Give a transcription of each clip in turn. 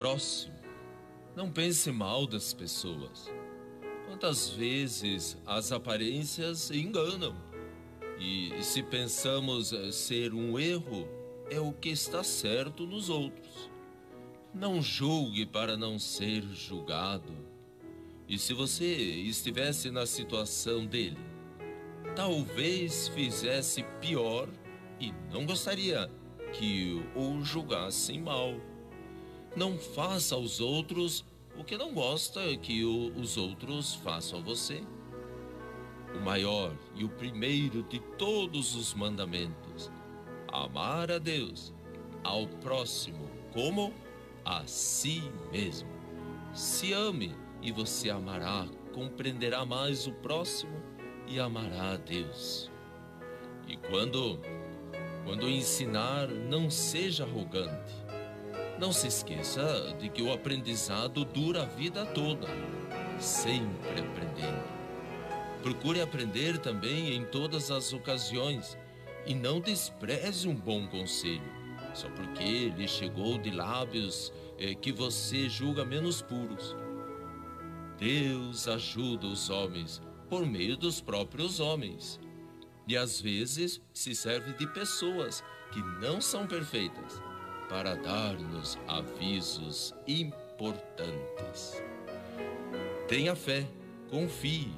próximo. Não pense mal das pessoas. Quantas vezes as aparências enganam? E se pensamos eh, ser um erro, é o que está certo nos outros. Não julgue para não ser julgado. E se você estivesse na situação dele, talvez fizesse pior e não gostaria que o julgassem mal. Não faça aos outros o que não gosta que o, os outros façam a você. O maior e o primeiro de todos os mandamentos: amar a Deus, ao próximo, como a si mesmo. Se ame e você amará, compreenderá mais o próximo e amará a Deus. E quando quando ensinar, não seja arrogante. Não se esqueça de que o aprendizado dura a vida toda, sempre aprendendo. Procure aprender também em todas as ocasiões e não despreze um bom conselho, só porque lhe chegou de lábios eh, que você julga menos puros. Deus ajuda os homens por meio dos próprios homens. E às vezes se serve de pessoas que não são perfeitas para dar-nos avisos importantes. Tenha fé, confie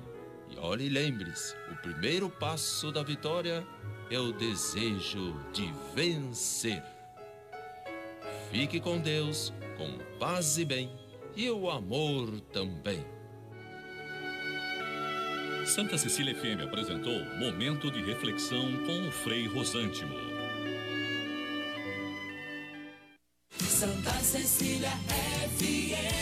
e olhe e lembre-se: o primeiro passo da vitória é o desejo de vencer. Fique com Deus, com paz e bem, e o amor também. Santa Cecília FM apresentou Momento de Reflexão com o Frei Rosântimo. Cecília FM.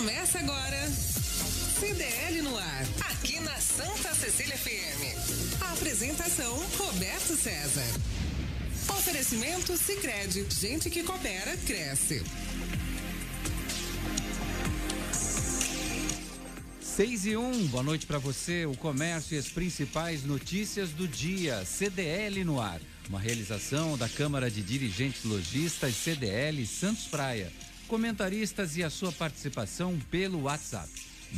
Começa agora. CDL no ar, aqui na Santa Cecília FM. A apresentação Roberto César. Oferecimento Sicredi, gente que coopera cresce. Seis e um, boa noite para você. O comércio e as principais notícias do dia. CDL no ar. Uma realização da Câmara de Dirigentes Logistas CDL Santos Praia comentaristas e a sua participação pelo WhatsApp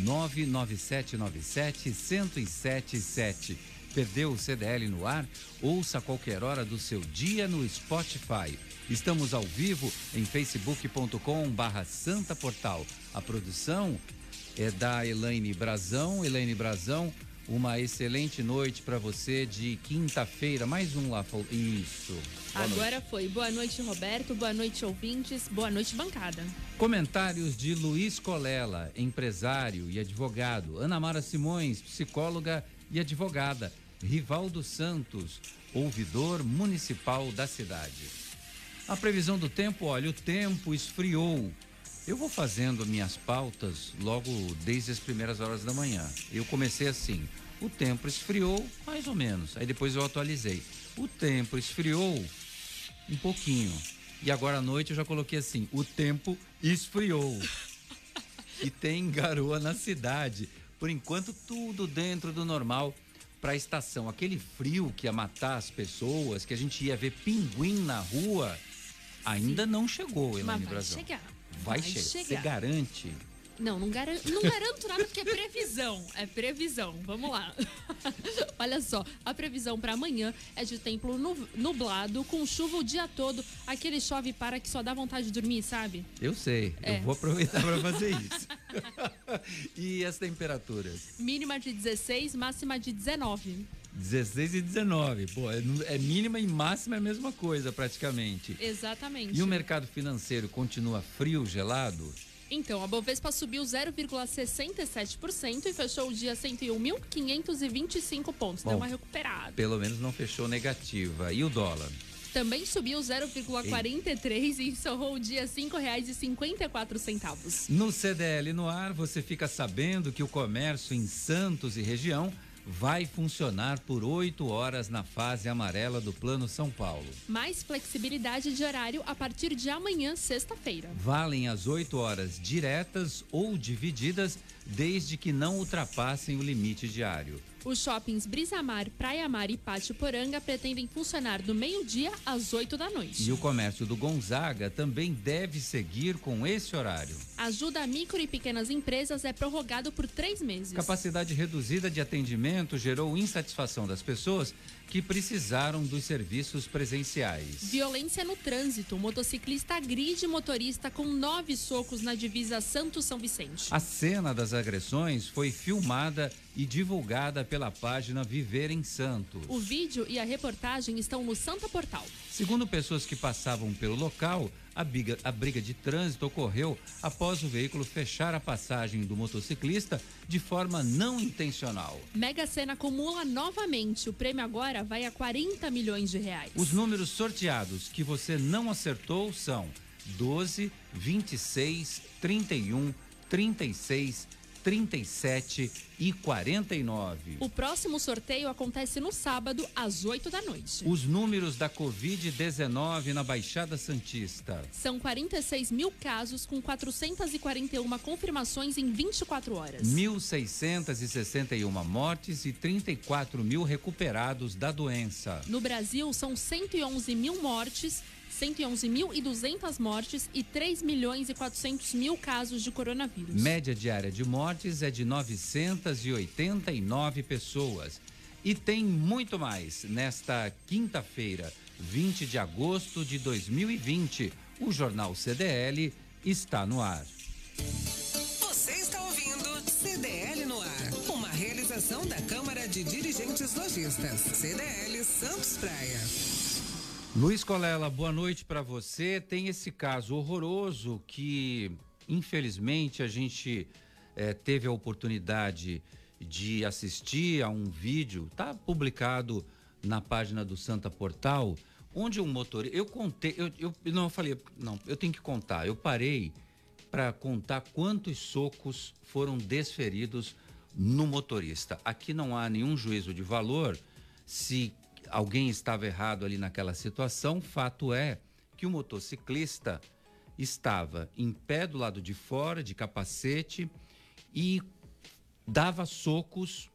99797-1077. Perdeu o CDL no ar? Ouça a qualquer hora do seu dia no Spotify. Estamos ao vivo em facebook.com barra Santa Portal. A produção é da Elaine Brazão. Elaine Brazão, uma excelente noite para você de quinta-feira. Mais um lá. Isso. Boa Agora noite. foi. Boa noite, Roberto. Boa noite, ouvintes. Boa noite, bancada. Comentários de Luiz Colela, empresário e advogado. Ana Mara Simões, psicóloga e advogada. Rivaldo Santos, ouvidor municipal da cidade. A previsão do tempo, olha, o tempo esfriou. Eu vou fazendo minhas pautas logo desde as primeiras horas da manhã. Eu comecei assim: o tempo esfriou, mais ou menos. Aí depois eu atualizei. O tempo esfriou um pouquinho. E agora à noite eu já coloquei assim: o tempo esfriou. e tem garoa na cidade. Por enquanto, tudo dentro do normal para a estação. Aquele frio que ia matar as pessoas, que a gente ia ver pinguim na rua, ainda não chegou, Elaine Brasil. Chegar. Vai, vai chegar. chegar. Você garante? Não, não, não garanto nada porque é previsão. É previsão. Vamos lá. Olha só, a previsão para amanhã é de tempo nublado, com chuva o dia todo. Aquele chove para que só dá vontade de dormir, sabe? Eu sei. É. Eu vou aproveitar para fazer isso. e as temperaturas? Mínima de 16, máxima de 19. 16 e 19. Pô, é, é, mínima e máxima é a mesma coisa, praticamente. Exatamente. E o mercado financeiro continua frio, gelado? Então, a Bovespa subiu 0,67% e fechou o dia 101.525 pontos. Bom, Deu uma recuperada. Pelo menos não fechou negativa. E o dólar? também subiu 0,43 e encerrou o dia R$ 5,54. No CDL no ar, você fica sabendo que o comércio em Santos e região vai funcionar por oito horas na fase amarela do Plano São Paulo. Mais flexibilidade de horário a partir de amanhã, sexta-feira. Valem as oito horas diretas ou divididas, desde que não ultrapassem o limite diário. Os shoppings Brisamar, Praia Mar e Pátio Poranga pretendem funcionar do meio-dia às 8 da noite. E o comércio do Gonzaga também deve seguir com esse horário. Ajuda a micro e pequenas empresas é prorrogado por três meses. Capacidade reduzida de atendimento gerou insatisfação das pessoas que precisaram dos serviços presenciais. Violência no trânsito. O motociclista agride motorista com nove socos na divisa Santos-São Vicente. A cena das agressões foi filmada e divulgada pela página Viver em Santos. O vídeo e a reportagem estão no Santa Portal. Segundo pessoas que passavam pelo local, a briga, a briga de trânsito ocorreu após o veículo fechar a passagem do motociclista de forma não intencional. Mega Sena acumula novamente. O prêmio agora vai a 40 milhões de reais. Os números sorteados que você não acertou são 12, 26, 31, 36, 37 e 49. O próximo sorteio acontece no sábado, às 8 da noite. Os números da Covid-19 na Baixada Santista. São 46 mil casos, com 441 confirmações em 24 horas. 1.661 mortes e 34 mil recuperados da doença. No Brasil, são 111 mil mortes. 111.200 mortes e 3 milhões e 400 mil casos de coronavírus. Média diária de mortes é de 989 pessoas. E tem muito mais nesta quinta-feira, 20 de agosto de 2020. O Jornal CDL está no ar. Você está ouvindo CDL no ar, uma realização da Câmara de Dirigentes Lojistas, CDL Santos Praia. Luiz Colela, boa noite para você. Tem esse caso horroroso que, infelizmente, a gente eh, teve a oportunidade de assistir a um vídeo, tá publicado na página do Santa Portal, onde um motorista. Eu contei, eu, eu não eu falei, não, eu tenho que contar. Eu parei para contar quantos socos foram desferidos no motorista. Aqui não há nenhum juízo de valor se alguém estava errado ali naquela situação. Fato é que o motociclista estava em pé do lado de fora, de capacete, e dava socos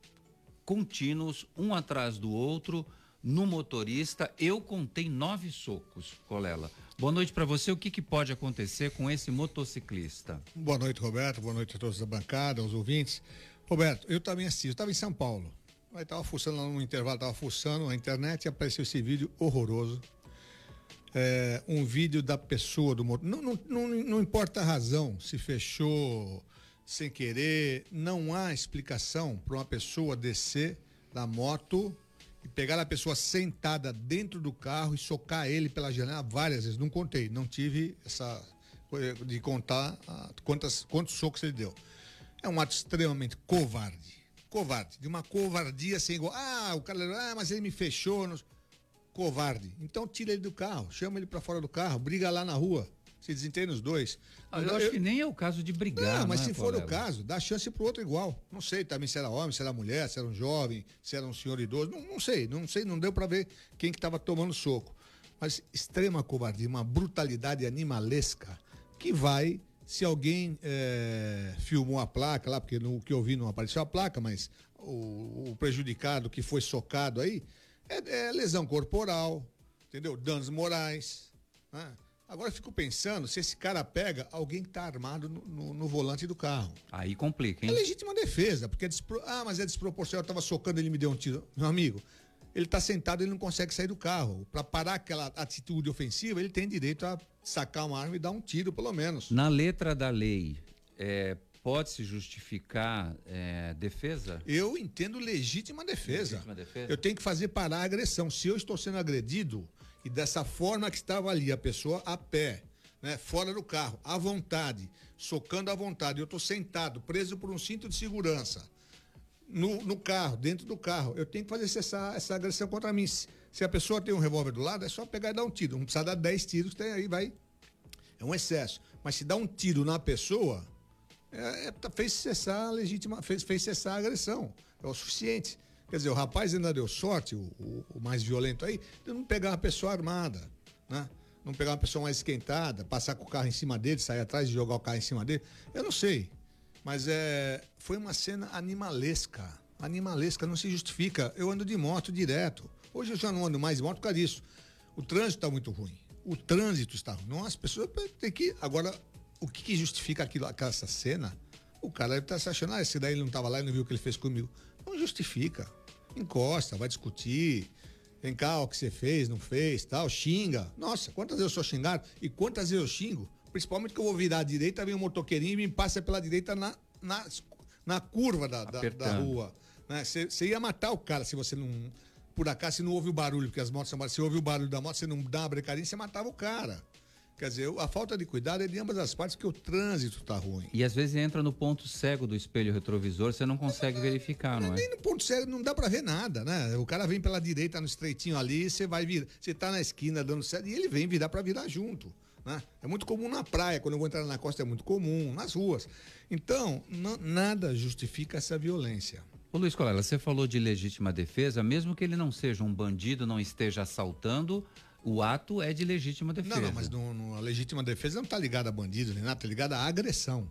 contínuos, um atrás do outro, no motorista. Eu contei nove socos, Colela. Boa noite para você. O que, que pode acontecer com esse motociclista? Boa noite, Roberto. Boa noite a todos da bancada, aos ouvintes. Roberto, eu também assisti. Eu estava em São Paulo. Aí tava fuçando no intervalo, tava fuçando a internet e apareceu esse vídeo horroroso. É, um vídeo da pessoa do motor. Não, não, não, não importa a razão, se fechou sem querer, não há explicação para uma pessoa descer da moto e pegar a pessoa sentada dentro do carro e socar ele pela janela várias vezes. Não contei, não tive essa de contar ah, quantas, quantos socos ele deu. É um ato extremamente covarde covarde, de uma covardia sem igual. Ah, o cara, ah, mas ele me fechou. Nos... Covarde. Então tira ele do carro, chama ele para fora do carro, briga lá na rua. Se desentendem os dois. Ah, eu, acho que nem é o caso de brigar. Não, mas né, se for Colela? o caso, dá chance pro outro igual. Não sei também se era homem, se era mulher, se era um jovem, se era um senhor idoso. Não, não sei, não sei, não deu para ver quem que tava tomando soco. Mas extrema covardia, uma brutalidade animalesca que vai se alguém eh, filmou a placa lá, porque no que eu vi não apareceu a placa, mas o, o prejudicado que foi socado aí é, é lesão corporal, entendeu? Danos morais. né? Agora eu fico pensando se esse cara pega alguém que está armado no, no- no volante do carro. Aí complica, É hein? legítima defesa, porque é despro... ah, mas é desproporcional, eu tava socando, ele me deu um tiro. Meu amigo, ele está sentado, ele não consegue sair do carro. Para parar aquela atitude ofensiva, ele tem direito a sacar uma arma e dar um tiro, pelo menos. Na letra da lei, é, pode-se justificar é, defesa? Eu entendo legítima defesa. Legítima defesa? Eu tenho que fazer parar a agressão. Se eu estou sendo agredido e dessa forma que estava ali, a pessoa a pé, né, fora do carro, à vontade, socando à vontade, eu estou sentado, preso por um cinto de segurança. No, no carro, dentro do carro. Eu tenho que fazer essa, essa agressão contra mim. Se, se a pessoa tem um revólver do lado, é só pegar e dar um tiro. Não precisa dar 10 tiros, tem aí, vai. É um excesso. Mas se dá um tiro na pessoa, é, é, tá- fez cessar a legítima, fez, fez cessar a agressão. É o suficiente. Quer dizer, o rapaz ainda deu sorte, o, o- o mais violento aí, de não pegar uma pessoa armada, né? Não pegar uma pessoa mais esquentada, passar com o carro em cima dele, sair atrás e jogar o carro em cima dele. Eu não sei. Mas é, foi uma cena animalesca. Animalesca, não se justifica. Eu ando de moto direto. Hoje eu já não ando mais de moto por causa disso. O trânsito está muito ruim. O trânsito está ruim. Não, as pessoas têm que. Agora, o que, que justifica aquilo, aquela essa cena? O cara deve estar se achando, ah, esse daí ele não estava lá e não viu o que ele fez comigo. Não justifica. Encosta, vai discutir. Vem cá, o que você fez, não fez, tal, xinga. Nossa, quantas vezes eu sou xingado e quantas vezes eu xingo? Principalmente que eu vou virar à direita, vem um motoqueirinho e me passa pela direita na, na, na curva da, da, da rua. né? Você você ia matar o cara se você não. Por acaso, se não ouve o barulho, porque as motos são se ouve o barulho da moto, você não dá uma brecadinha, você matava o cara. Quer dizer, a falta de cuidado é de ambas as partes, porque o trânsito tá ruim. E às vezes entra no ponto cego do espelho retrovisor, você não consegue verificar, não é? Nem no ponto cego não dá pra ver nada, né? O cara vem pela direita no estreitinho ali, você vai vir, você tá na esquina dando certo e ele vem virar pra virar junto, né? É muito comum na praia, quando eu vou entrar na costa é muito comum, nas ruas. Então, nada justifica essa violência. Ô Luiz Colela, você falou de legítima defesa, mesmo que ele não seja um bandido, não esteja assaltando, o ato é de legítima defesa. Não, não, mas no, no- a legítima defesa não está ligada a bandido nem nada, está ligada à agressão.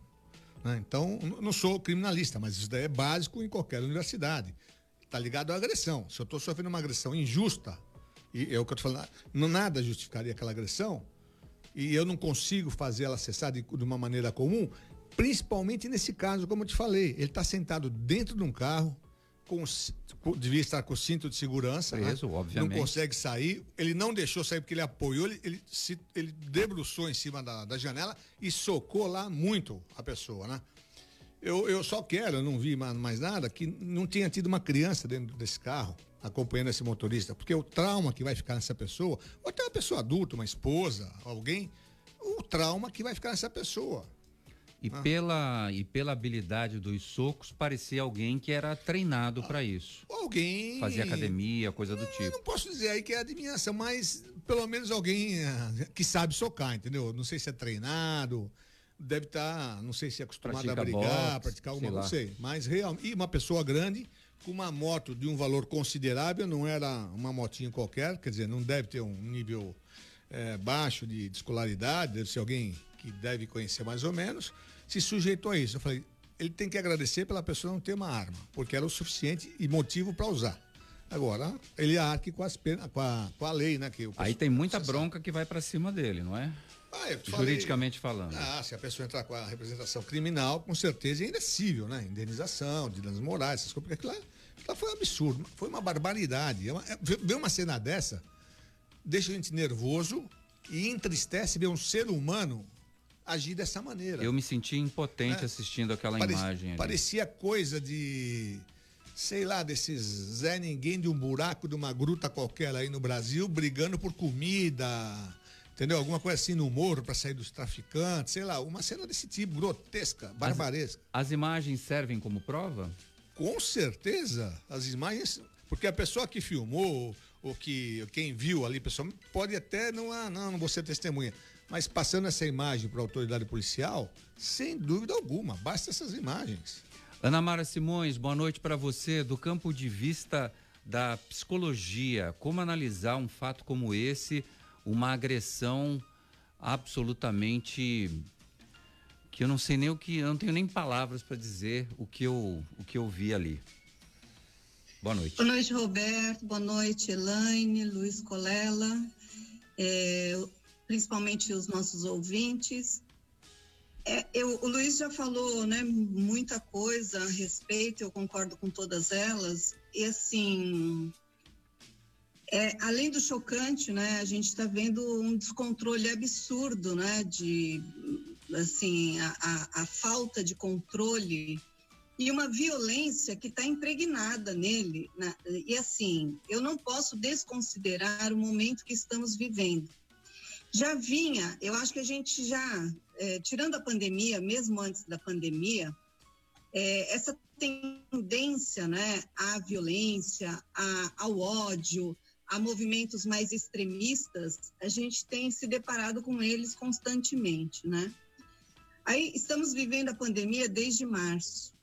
né? Então, não sou criminalista, mas isso daí é básico em qualquer universidade. Está ligado à agressão. Se eu estou sofrendo uma agressão injusta, e é o que eu estou falando, não, nada justificaria aquela agressão, e eu não consigo fazer ela cessar de, de uma maneira comum, principalmente nesse caso, como eu te falei, ele está sentado dentro de um carro, com, devia estar com o cinto de segurança, né? Preso, obviamente. não consegue sair, ele não deixou sair porque ele apoiou, ele, ele, se, ele debruçou em cima da, da janela e socou lá muito a pessoa, né? Eu, eu só quero, eu não vi ma- mais nada, que não tinha tido uma criança dentro desse carro acompanhando esse motorista, porque o trauma que vai ficar nessa pessoa, ou até uma pessoa adulta, uma esposa, alguém, o trauma que vai ficar nessa pessoa. E, pela, e pela habilidade dos socos, parecia alguém que era treinado para isso. Alguém. Fazia academia, coisa do Eu tipo. não posso dizer aí que é adivinhação, mas pelo menos alguém eh, que sabe socar, entendeu? Não sei se é treinado, deve estar, não sei se é acostumado Pratica a brigar, boxe, praticar alguma coisa, não sei. Mas realmente, e uma pessoa grande com uma moto de um valor considerável, não era uma motinha qualquer, quer dizer, não deve ter um nível eh, baixo de, de escolaridade, deve ser alguém que deve conhecer mais ou menos, se sujeitou a isso. Eu falei, ele tem que agradecer pela pessoa não ter uma arma, porque era o suficiente e motivo para usar. Agora, ele arque com, as penas, com, a, com a lei, né? Que Aí tem muita bronca que vai para cima dele, não é? Ah, eu te falei- Juridicamente falando. Ah, se a pessoa entrar com a representação criminal, com certeza ainda é cível, né? Indenização, de danos morais, essas coisas, porque aquilo lá, aquilo lá foi um absurdo, foi uma barbaridade. É uma- é- ver uma cena dessa deixa a gente nervoso e entristece ver um ser humano agir dessa maneira. Eu me senti impotente assistindo aquela Parec- imagem ali. Parecia coisa de, sei lá, desses Zé Ninguém de um buraco de uma gruta qualquer aí no Brasil, brigando por comida, entendeu? Alguma coisa assim no morro para sair dos traficantes, sei lá, uma cena desse tipo, grotesca, barbaresca. As imagens servem como prova? Com certeza, as imagens, porque a pessoa que filmou, ou que quem viu ali, pessoal, pode até não, ah, não, não vou ser testemunha, mas passando essa imagem para a autoridade policial, sem dúvida alguma, basta essas imagens. Ana Mara Simões, boa noite para você. Do campo de vista da psicologia, como analisar um fato como esse, uma agressão absolutamente que eu não sei nem o que, eu não tenho nem palavras para dizer o que eu o que eu vi ali. Boa noite. Boa noite, Roberto. Boa noite, Elaine, Luiz Colela, é, principalmente os nossos ouvintes. É, eu- o Luiz já falou né, muita coisa a respeito, eu concordo com todas elas. E assim, é, além do chocante, né, a gente está vendo um descontrole absurdo, né, de assim a, a- a falta de controle e uma violência que está impregnada nele. né? E assim, eu não posso desconsiderar o momento que estamos vivendo. Já vinha, eu acho que a gente já, eh, tirando a pandemia, mesmo antes da pandemia, é, essa tendência né, à violência, à, ao ódio, a movimentos mais extremistas, a gente tem se deparado com eles constantemente, né? Aí estamos vivendo a pandemia desde março.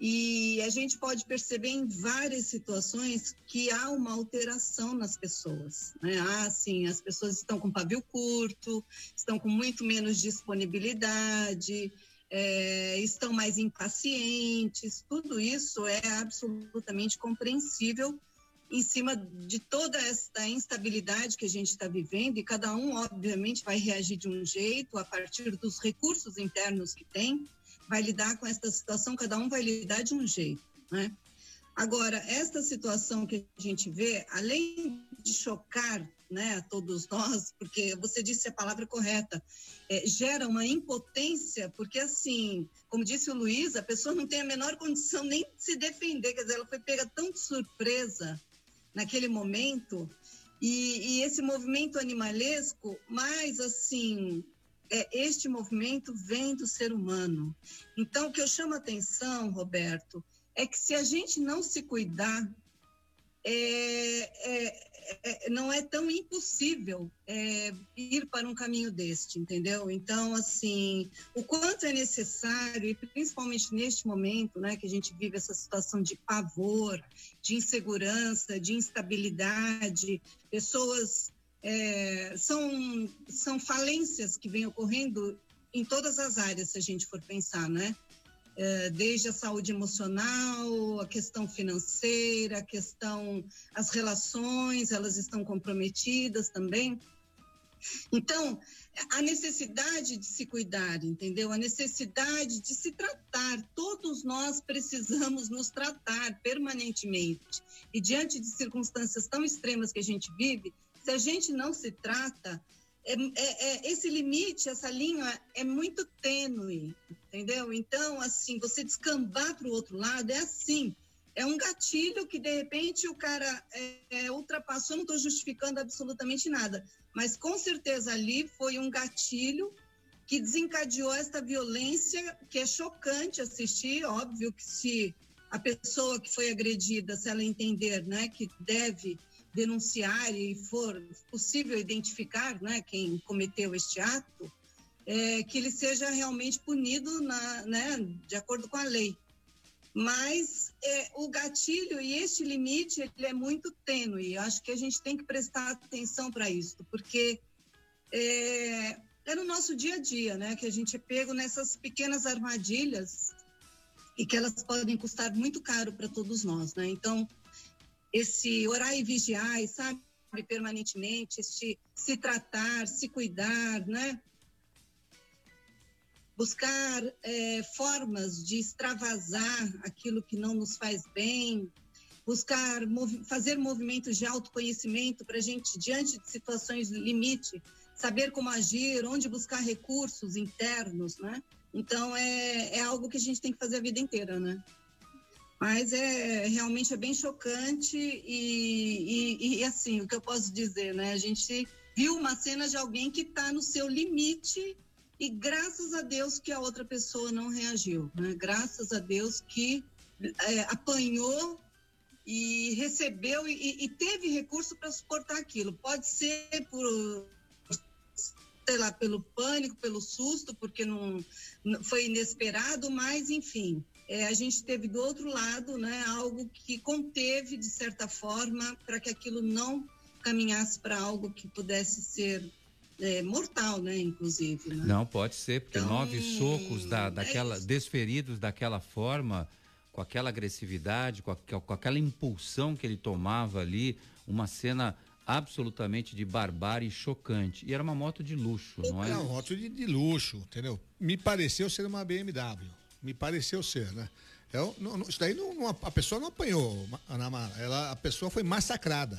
E a gente pode perceber em várias situações que há uma alteração nas pessoas. Né? Ah, sim, as pessoas estão com pavio curto, estão com muito menos disponibilidade, é, estão mais impacientes. Tudo isso é absolutamente compreensível em cima de toda esta instabilidade que a gente está vivendo, e cada um, obviamente, vai reagir de um jeito a partir dos recursos internos que tem vai lidar com essa situação, cada um vai lidar de um jeito, né? Agora, esta situação que a gente vê, além de chocar né, a todos nós, porque você disse a palavra correta, é, gera uma impotência, porque assim, como disse o Luiz, a pessoa não tem a menor condição nem de se defender, quer dizer, ela foi pega tão de surpresa naquele momento, e, e esse movimento animalesco, mais assim, é, este movimento vem do ser humano. Então, o que eu chamo a atenção, Roberto, é que se a gente não se cuidar, é, é, é, não é tão impossível é, ir para um caminho deste, entendeu? Então, assim, o quanto é necessário, e principalmente neste momento, né, que a gente vive essa situação de pavor, de insegurança, de instabilidade, pessoas é, são, são falências que vêm ocorrendo em todas as áreas, se a gente for pensar, né? É, desde a saúde emocional, a questão financeira, a questão, as relações, elas estão comprometidas também. Então, a necessidade de se cuidar, entendeu? A necessidade de se tratar. Todos nós precisamos nos tratar permanentemente. E diante de circunstâncias tão extremas que a gente vive, se a gente não se trata, é, é, é, esse limite, essa linha é muito tênue, entendeu? Então, assim, você descambar para o outro lado é assim. É um gatilho que, de repente, o cara é, é ultrapassou. Não estou justificando absolutamente nada, mas com certeza ali foi um gatilho que desencadeou esta violência que é chocante assistir. Óbvio que se a pessoa que foi agredida, se ela entender né, que deve denunciar e for possível identificar né, quem cometeu este ato, é, que ele seja realmente punido na, né, de acordo com a lei. Mas é, o gatilho e este limite ele é muito tênue. Acho que a gente tem que prestar atenção para isso, porque é, é no nosso dia a dia, né, que a gente é pego nessas pequenas armadilhas e que elas podem custar muito caro para todos nós, né? Então, esse orar e vigiar, sabe, permanentemente, este se tratar, se cuidar, né? Buscar é, formas de extravasar aquilo que não nos faz bem, buscar mov fazer movimentos de autoconhecimento para a gente, diante de situações limite, saber como agir, onde buscar recursos internos, né? Então, é, é algo que a gente tem que fazer a vida inteira, né? Mas é realmente é bem chocante e, e, e, assim, o que eu posso dizer, né? A gente viu uma cena de alguém que está no seu limite e graças a Deus que a outra pessoa não reagiu, né? Graças a Deus que é, apanhou e recebeu e, e teve recurso para suportar aquilo. Pode ser por sei lá, pelo pânico, pelo susto, porque não, foi inesperado, mas enfim, é, a gente teve do outro lado né, algo que conteve, de certa forma, para que aquilo não caminhasse para algo que pudesse ser é, mortal, né, inclusive. Né? Não, pode ser, porque então, nove socos da, é daquela, é desferidos daquela forma, com aquela agressividade, com, a, com aquela impulsão que ele tomava ali, uma cena absolutamente de barbárie chocante. E era uma moto de luxo, não é? Era uma moto de, de luxo, entendeu? Me pareceu ser uma BMW me pareceu ser, né? Eu, não, isso daí não, não, a pessoa não apanhou, Ana Mara. Ela, a pessoa foi massacrada.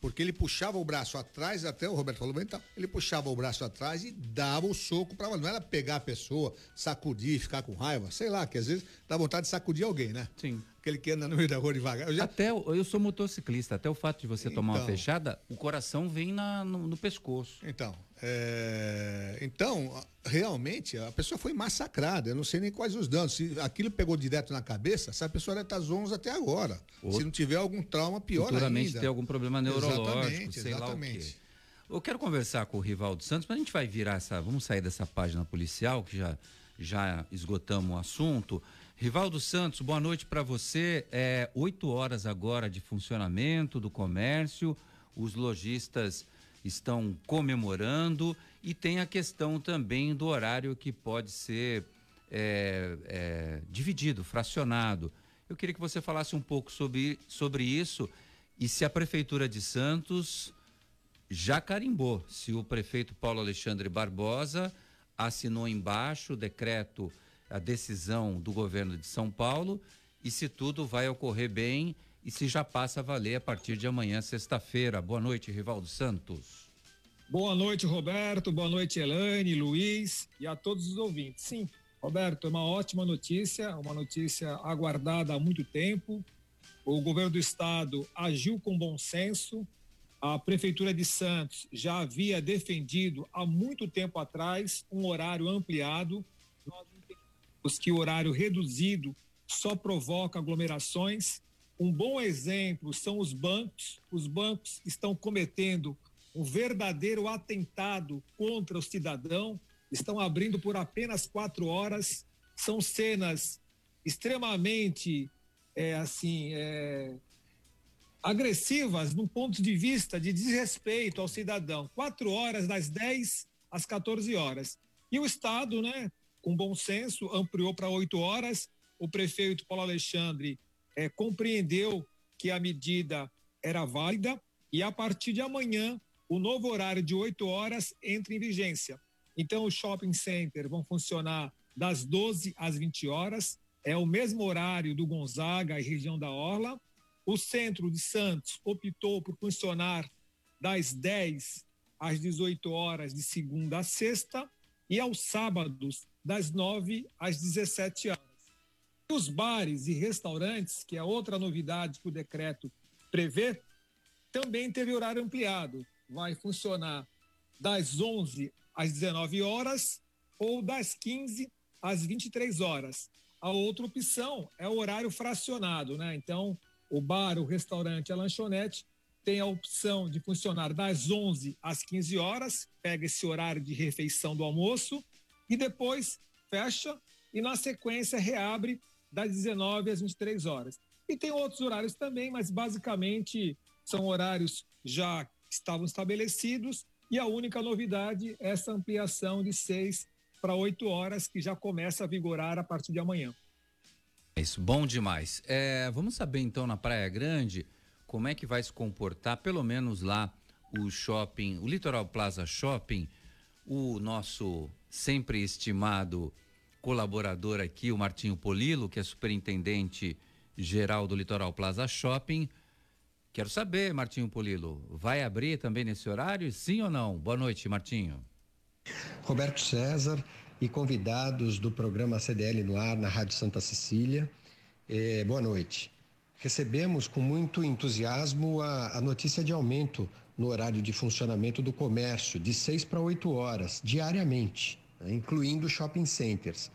Porque ele puxava o braço atrás, até o Roberto falou bem, então, ele puxava o braço atrás e dava o soco para Não era pegar a pessoa, sacudir, ficar com raiva, sei lá, que às vezes dá vontade de sacudir alguém, né? Sim. Aquele que anda no meio da rua devagar. Eu já... Até eu sou motociclista, até o fato de você então, tomar uma então. fechada, o coração vem na, no, no pescoço. Então, é... então realmente a pessoa foi massacrada. Eu não sei nem quais os danos. Se aquilo pegou direto na cabeça, essa pessoa deve estar zonza até agora. Ou- Se não tiver algum trauma, pior Futuramente ainda. ter algum problema neurológico, Exatamente, sei lá o exatamente. quê. Eu quero conversar com o Rivaldo Santos, mas a gente vai virar essa. Vamos sair dessa página policial, que já, já esgotamos o assunto. Rivaldo Santos, boa noite para você. É oito horas agora de funcionamento do comércio, os lojistas estão comemorando e tem a questão também do horário que pode ser é, é, dividido, fracionado. Eu queria que você falasse um pouco sobre, sobre isso e se a Prefeitura de Santos já carimbou, se o prefeito Paulo Alexandre Barbosa assinou embaixo o decreto, a decisão do governo de São Paulo e se tudo vai ocorrer bem e se já passa a valer a partir de amanhã, sexta-feira. Boa noite, Rivaldo Santos. Boa noite, Roberto. Boa noite, Elaine, Luiz e a todos os ouvintes. Sim, Roberto, é uma ótima notícia, uma notícia aguardada há muito tempo. O governo do estado agiu com bom senso. A prefeitura de Santos já havia defendido há muito tempo atrás um horário ampliado. Nós entendemos que o horário reduzido só provoca aglomerações. Um bom exemplo são os bancos. Os bancos estão cometendo um verdadeiro atentado contra o cidadão. Estão abrindo por apenas quatro horas. São cenas extremamente, é, assim, é, agressivas no ponto de vista de desrespeito ao cidadão. Quatro horas das 10 às 14 horas. E o Estado, né, com bom senso, ampliou para oito horas. O prefeito Paulo Alexandre eh, compreendeu que a medida era válida e a partir de amanhã o novo horário de oito horas entra em vigência. Então os shopping centers vão funcionar das 12 às 20 horas. É o mesmo horário do Gonzaga e região da Orla. O centro de Santos optou por funcionar das 10 às 18 horas de segunda a sexta e aos sábados das 9 às 17 horas. Os bares e restaurantes, que é outra novidade que o decreto prevê, também teve horário ampliado. Vai funcionar das 11 às 19 horas ou das 15 às 23 horas. A outra opção é o horário fracionado, né? Então, o bar, o restaurante, a lanchonete tem a opção de funcionar das 11 às 15 horas, pega esse horário de refeição do almoço e depois fecha e na sequência reabre das 19 às 23 horas. E tem outros horários também, mas basicamente são horários já que estavam estabelecidos e a única novidade é essa ampliação de 6 para 8 horas que já começa a vigorar a partir de amanhã. É Isso, bom demais. É, vamos saber então na Praia Grande como é que vai se comportar, pelo menos lá, o shopping, o Litoral Plaza Shopping, o nosso sempre estimado colaborador aqui, o Martinho Polilo, que é superintendente geral do Litoral Plaza Shopping. Quero saber, Martinho Polilo, vai abrir também nesse horário? Sim ou não? Boa noite, Martinho. Roberto César e convidados do programa CDL no ar na Rádio Santa Cecília. Eh, boa noite. Recebemos com muito entusiasmo a, a notícia de aumento no horário de funcionamento do comércio, de 6 para 8 horas, diariamente, incluindo shopping centers.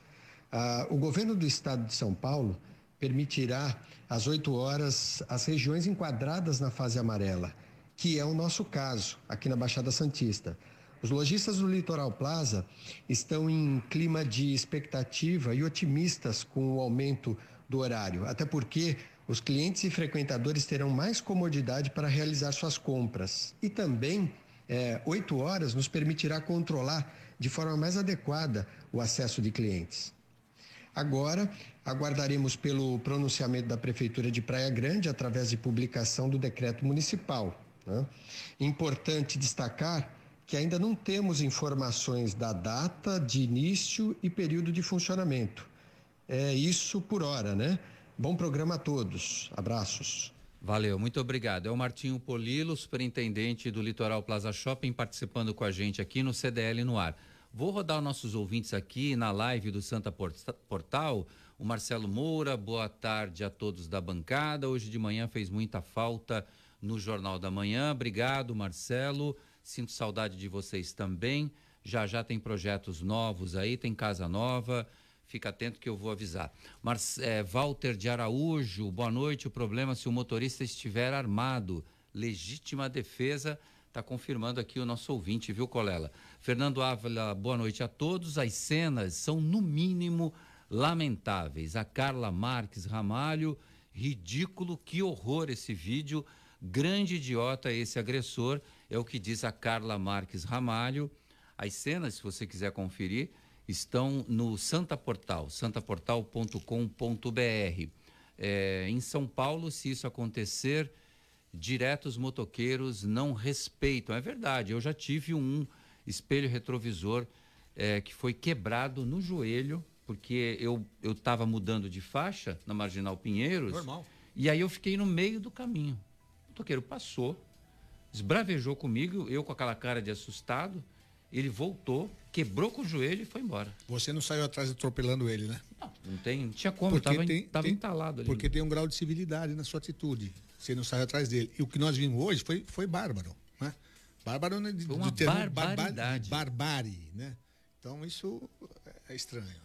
Ah, o governo do estado de São Paulo permitirá às 8 horas as regiões enquadradas na fase amarela, que é o nosso caso aqui na Baixada Santista. Os lojistas do Litoral Plaza estão em clima de expectativa e otimistas com o aumento do horário, até porque os clientes e frequentadores terão mais comodidade para realizar suas compras. E também, é, oito horas nos permitirá controlar de forma mais adequada o acesso de clientes. Agora, aguardaremos pelo pronunciamento da Prefeitura de Praia Grande através de publicação do decreto municipal. Né? Importante destacar que ainda não temos informações da data de início e período de funcionamento. É isso por hora, né? Bom programa a todos. Abraços. Valeu, muito obrigado. É o Martinho Polilo, superintendente do Litoral Plaza Shopping, participando com a gente aqui no CDL no ar. Vou rodar os nossos ouvintes aqui na live do Santa Portal. O Marcelo Moura, boa tarde a todos da bancada. Hoje de manhã fez muita falta no Jornal da Manhã. Obrigado, Marcelo. Sinto saudade de vocês também. Já já tem projetos novos aí, tem casa nova. Fica atento que eu vou avisar. Mas, é, Walter de Araújo, boa noite. O problema é se o motorista estiver armado. Legítima defesa. Está confirmando aqui o nosso ouvinte, viu, Colela? Fernando Ávila, boa noite a todos. As cenas são, no mínimo, lamentáveis. A Carla Marques Ramalho, ridículo, que horror esse vídeo. Grande idiota esse agressor, é o que diz a Carla Marques Ramalho. As cenas, se você quiser conferir, estão no Santa Portal, santaportal.com.br. É, em São Paulo, se isso acontecer, direto os motoqueiros não respeitam. É verdade, eu já tive um espelho retrovisor é, que foi quebrado no joelho, porque eu estava mudando de faixa na Marginal Pinheiros. Normal. E aí eu fiquei no meio do caminho. O motoqueiro passou, esbravejou comigo, eu com aquela cara de assustado. Ele voltou, quebrou com o joelho e foi embora. Você não saiu atrás atropelando ele, né? Não, não tem, não tinha como, estava tava entalado ali. Porque tem um grau de civilidade na sua atitude. Você não saiu atrás dele. E o que nós vimos hoje foi, foi bárbaro, né? Bárbaro né, de, Foi uma de termo barbaridade. barbárie, né? Então isso é estranho.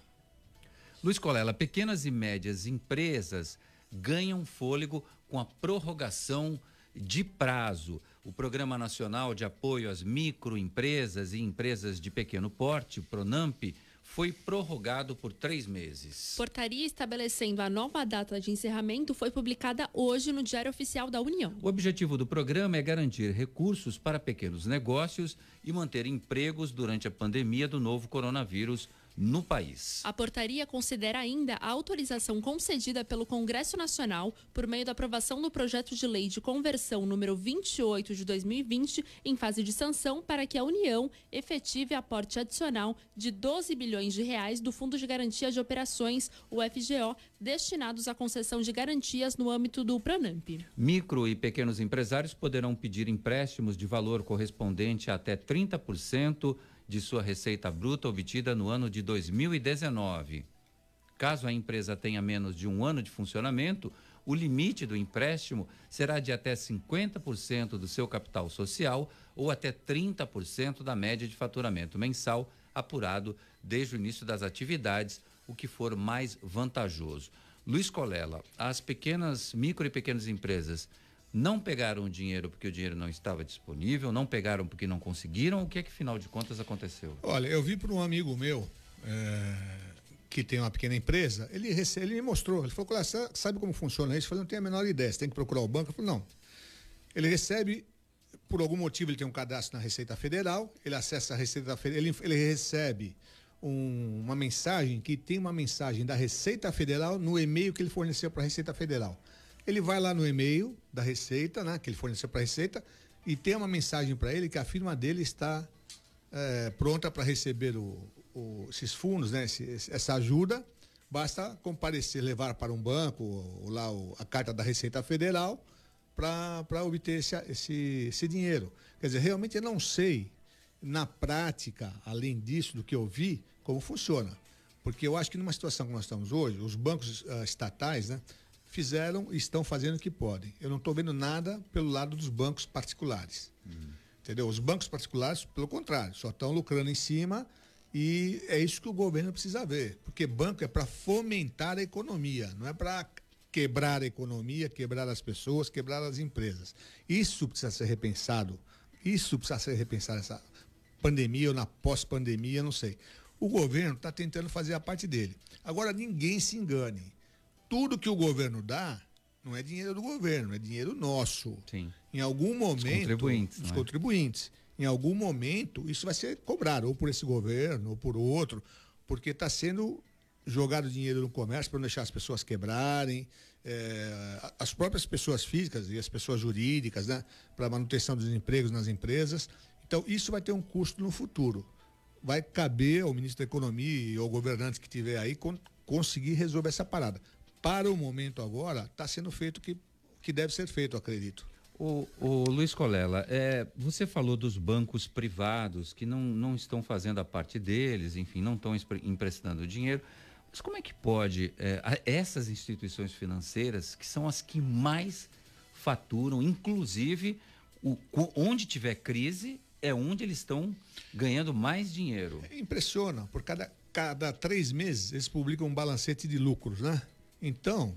Luiz Colela, pequenas e médias empresas ganham fôlego com a prorrogação de prazo. O Programa Nacional de Apoio às Microempresas e Empresas de Pequeno Porte, o PRONAMP, foi prorrogado por três meses. Portaria estabelecendo a nova data de encerramento foi publicada hoje no Diário Oficial da União. O objetivo do programa é garantir recursos para pequenos negócios e manter empregos durante a pandemia do novo coronavírus no país. A portaria considera ainda a autorização concedida pelo Congresso Nacional por meio da aprovação do projeto de lei de conversão número 28 de 2020 em fase de sanção para que a União efetive aporte adicional de 12 bilhões de reais do Fundo de Garantia de Operações, o FGO, destinados à concessão de garantias no âmbito do Pronamp. Micro e pequenos empresários poderão pedir empréstimos de valor correspondente a até 30% de sua receita bruta obtida no ano de 2019. Caso a empresa tenha menos de um ano de funcionamento, o limite do empréstimo será de até 50% do seu capital social ou até 30% da média de faturamento mensal apurado desde o início das atividades, o que for mais vantajoso. Luiz Colela, as pequenas, micro e pequenas empresas não pegaram o dinheiro porque o dinheiro não estava disponível, não pegaram porque não conseguiram. O que é que, final de contas, aconteceu? Olha, eu vi por um amigo meu é, que tem uma pequena empresa, ele, rece- ele me mostrou, ele falou, "Colega, sa- sabe como funciona isso? Eu falei, não tenho a menor ideia, você tem que procurar o banco. Eu falei, não. Ele recebe, por algum motivo, ele tem um cadastro na Receita Federal, ele acessa a Receita Federal, ele, ele recebe um- uma mensagem que tem uma mensagem da Receita Federal no e-mail que ele forneceu para a Receita Federal. Ele vai lá no e-mail da Receita, né, que ele forneceu para a Receita, e tem uma mensagem para ele que a firma dele está é, pronta para receber o- o- esses fundos, né, esse- essa ajuda. Basta comparecer, levar para um banco, ou lá a carta da Receita Federal, para obter esse, esse, esse dinheiro. Quer dizer, realmente eu não sei, na prática, além disso, do que eu vi, como funciona. Porque eu acho que numa situação que nós estamos hoje, os bancos ah, estatais, né, fizeram e estão fazendo o que podem. Eu não estou vendo nada pelo lado dos bancos particulares. Entendeu? Os bancos particulares, pelo contrário, só estão lucrando em cima e é isso que o governo precisa ver. Porque banco é para fomentar a economia, não é para quebrar a economia, quebrar as pessoas, quebrar as empresas. Isso precisa ser repensado. Isso precisa ser repensado nessa pandemia ou na pós-pandemia, não sei. O governo está tentando fazer a parte dele. Agora, ninguém se engane. Tudo que o governo dá não é dinheiro do governo, é dinheiro nosso. Sim. Em algum momento. contribuintes, Dos não é? contribuintes. Em algum momento, isso vai ser cobrado, ou por esse governo, ou por outro, porque está sendo jogado dinheiro no comércio para não deixar as pessoas quebrarem, eh, as próprias pessoas físicas e as pessoas jurídicas, né, para manutenção dos empregos nas empresas. Então, isso vai ter um custo no futuro. Vai caber ao ministro da Economia e ao governante que tiver aí con- conseguir resolver essa parada. Para o momento agora, está sendo feito o que, que deve ser feito, acredito. O, o Luiz Colela, é, você falou dos bancos privados que não, não estão fazendo a parte deles, enfim, não estão emprestando dinheiro. Mas como é que pode é, essas instituições financeiras, que são as que mais faturam, inclusive o- onde tiver crise, é onde eles estão ganhando mais dinheiro. Impressiona, por cada, cada três meses eles publicam um balancete de lucros, né? Então,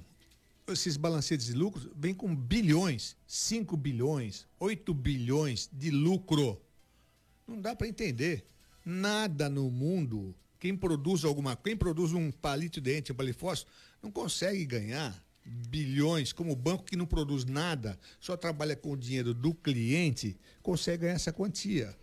esses balancetes de lucros vêm com bilhões, 5 bilhões, 8 bilhões de lucro. Não dá para entender. Nada no mundo, quem produz alguma, quem produz um palito de dente, um palifósforo, não consegue ganhar bilhões, como o banco que não produz nada, só trabalha com o dinheiro do cliente, consegue ganhar essa quantia.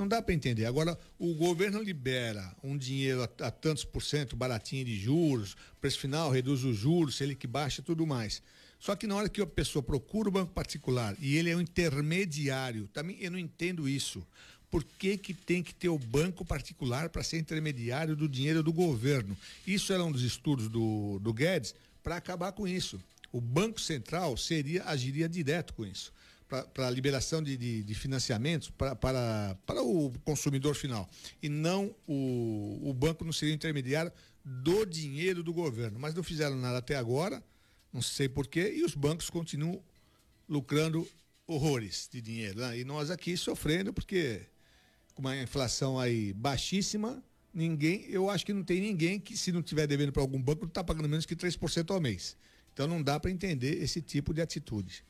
Não dá para entender. Agora, o governo libera um dinheiro a, a, tantos por cento baratinho de juros, preço final reduz os juros, ele que baixa tudo mais. Só que na hora que a pessoa procura o banco particular e ele é um intermediário, também eu não entendo isso. Por que, que tem que ter o banco particular para ser intermediário do dinheiro do governo? Isso era um dos estudos do, do Guedes para acabar com isso. O Banco Central seria agiria direto com isso para a liberação de, de, de financiamentos para, o consumidor final. E não o, o banco não seria intermediário do dinheiro do governo. Mas não fizeram nada até agora, não sei porquê, e os bancos continuam lucrando horrores de dinheiro. Né? E nós aqui sofrendo, porque com uma inflação aí baixíssima, ninguém, eu acho que não tem ninguém que, se não tiver devendo para algum banco, não está pagando menos que 3% ao mês. Então não dá para entender esse tipo de atitude.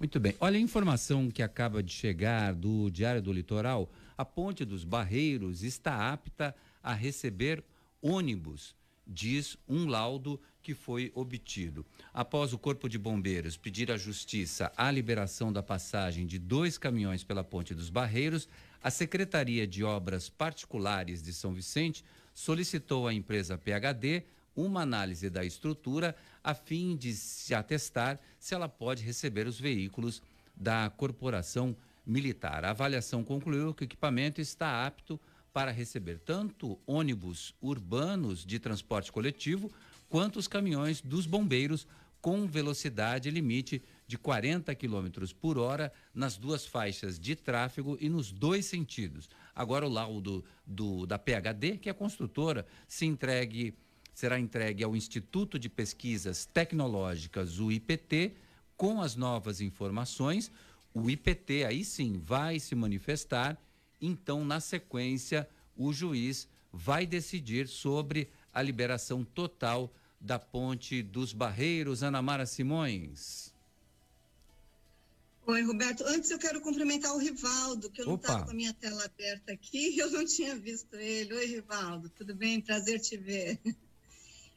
Muito bem. Olha a informação que acaba de chegar do Diário do Litoral. A Ponte dos Barreiros está apta a receber ônibus, diz um laudo que foi obtido. Após o Corpo de Bombeiros pedir à Justiça a liberação da passagem de dois caminhões pela Ponte dos Barreiros, a Secretaria de Obras Particulares de São Vicente solicitou à empresa PHD uma análise da estrutura a fim de se atestar se ela pode receber os veículos da corporação militar. A avaliação concluiu que o equipamento está apto para receber tanto ônibus urbanos de transporte coletivo quanto os caminhões dos bombeiros com velocidade limite de 40 km por hora nas duas faixas de tráfego e nos dois sentidos. Agora o laudo do, da PHD, que é a construtora, se entregue será entregue ao Instituto de Pesquisas Tecnológicas, o IPT, com as novas informações. O IPT aí sim vai se manifestar, então, na sequência, o juiz vai decidir sobre a liberação total da Ponte dos Barreiros. Ana Mara Simões. Oi, Roberto. Antes eu quero cumprimentar o Rivaldo, que eu não estava com a minha tela aberta aqui, eu não tinha visto ele. Oi, Rivaldo, tudo bem? Prazer te ver.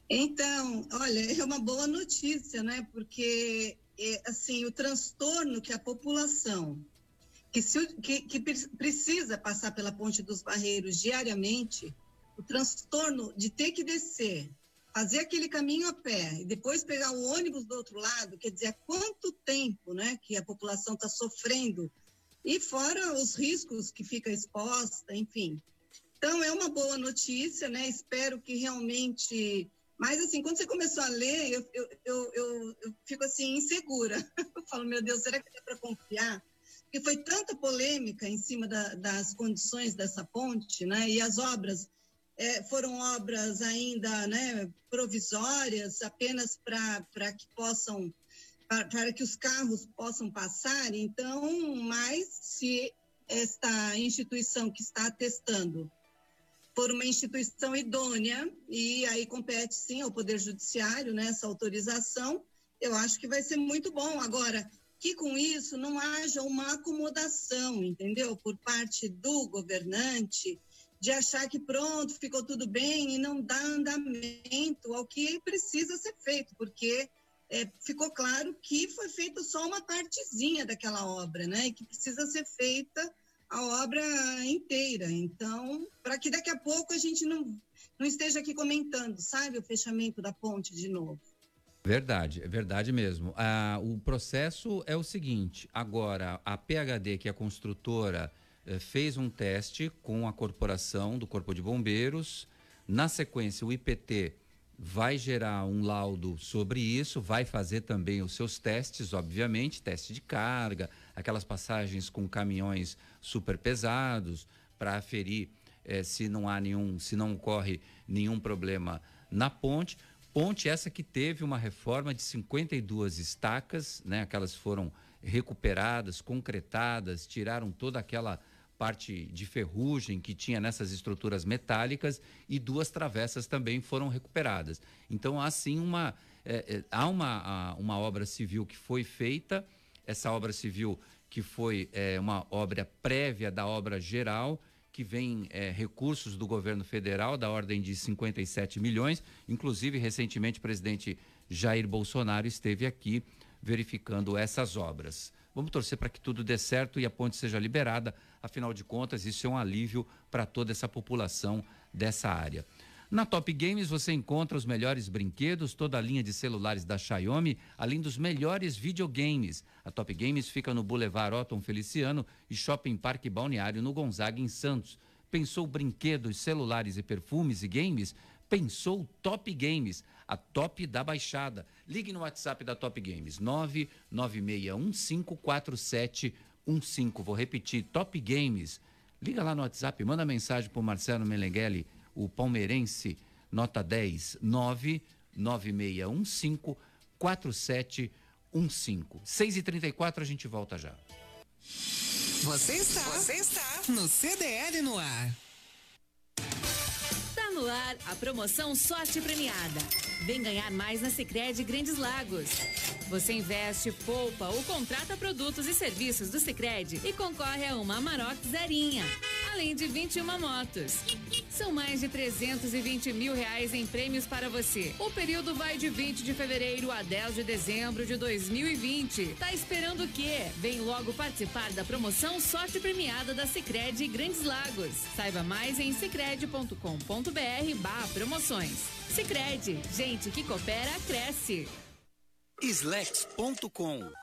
Então, olha, é uma boa notícia, né? Porque, é, assim, o transtorno que a população que, se, que, que precisa passar pela Ponte dos Barreiros diariamente, o transtorno de ter que descer, fazer aquele caminho a pé e depois pegar o ônibus do outro lado, quer dizer, há quanto tempo, né, que a população está sofrendo e fora os riscos que fica exposta, enfim. Então é uma boa notícia, né? Espero que realmente mas, assim, quando você começou a ler, eu, eu, eu, eu, eu fico, assim, insegura. Eu falo, meu Deus, será que dá para confiar? Porque foi tanta polêmica em cima da, das condições dessa ponte, né? E as obras é, foram obras ainda né, provisórias, apenas para que possam, para que os carros possam passar. Então, mas se esta instituição que está testando por uma instituição idônea, e aí compete sim ao Poder Judiciário né, autorização, eu acho que vai ser muito bom. Agora, que com isso não haja uma acomodação, entendeu? Por parte do governante, de achar que pronto, ficou tudo bem e não dá andamento ao que precisa ser feito, porque é, ficou claro que foi feita só uma partezinha daquela obra, né? E que precisa ser feita a obra inteira. Então, para que daqui a pouco a gente não, não esteja aqui comentando, sabe, o fechamento da ponte de novo. Verdade, é verdade mesmo. Ah, o processo é o seguinte: agora, a PHD, que é a construtora, eh, fez um teste com a corporação do Corpo de Bombeiros. Na sequência, o IPT vai gerar um laudo sobre isso, vai fazer também os seus testes, obviamente, teste de carga, aquelas passagens com caminhões super pesados para aferir eh, se não há nenhum, se não ocorre nenhum problema na ponte. Ponte essa que teve uma reforma de 52 estacas, né? Aquelas foram recuperadas, concretadas, tiraram toda aquela parte de ferrugem que tinha nessas estruturas metálicas e duas travessas também foram recuperadas. Então há uma é, é, há uma, uma obra civil que foi feita, essa obra civil que foi é, uma obra prévia da obra geral, que vem é, recursos do governo federal da ordem de 57 milhões. Inclusive, recentemente, o presidente Jair Bolsonaro esteve aqui verificando essas obras. Vamos torcer para que tudo dê certo e a ponte seja liberada. Afinal de contas, isso é um alívio para toda essa população dessa área. Na Top Games você encontra os melhores brinquedos, toda a linha de celulares da Xiaomi, além dos melhores videogames. A Top Games fica no Boulevard Otton Feliciano e Shopping Parque Balneário no Gonzaga, em Santos. Pensou brinquedos, celulares e perfumes e games? Pensou Top Games, a top da baixada. Ligue no WhatsApp da Top Games, 996154715. Vou repetir, Top Games. Liga lá no WhatsApp, manda mensagem para o Marcelo Meneghelli o palmeirense, nota 10, 99615 4715. 6 e 34 a gente volta já. Você está, você está no CDL no ar. Tá no ar a promoção Sorte Premiada. Vem ganhar mais na Sicredi Grandes Lagos. Você investe, poupa ou contrata produtos e serviços do Sicredi e concorre a uma Amarok zerinha, além de 21 motos. São mais de 320 mil reais em prêmios para você. O período vai de 20 de fevereiro a 10 de dezembro de 2020. Tá esperando o quê? Vem logo participar da promoção Sorte Premiada da Sicredi Grandes Lagos. Saiba mais em sicredi.com.br barra promoções. Sicredi, gente que coopera, cresce. Slex.com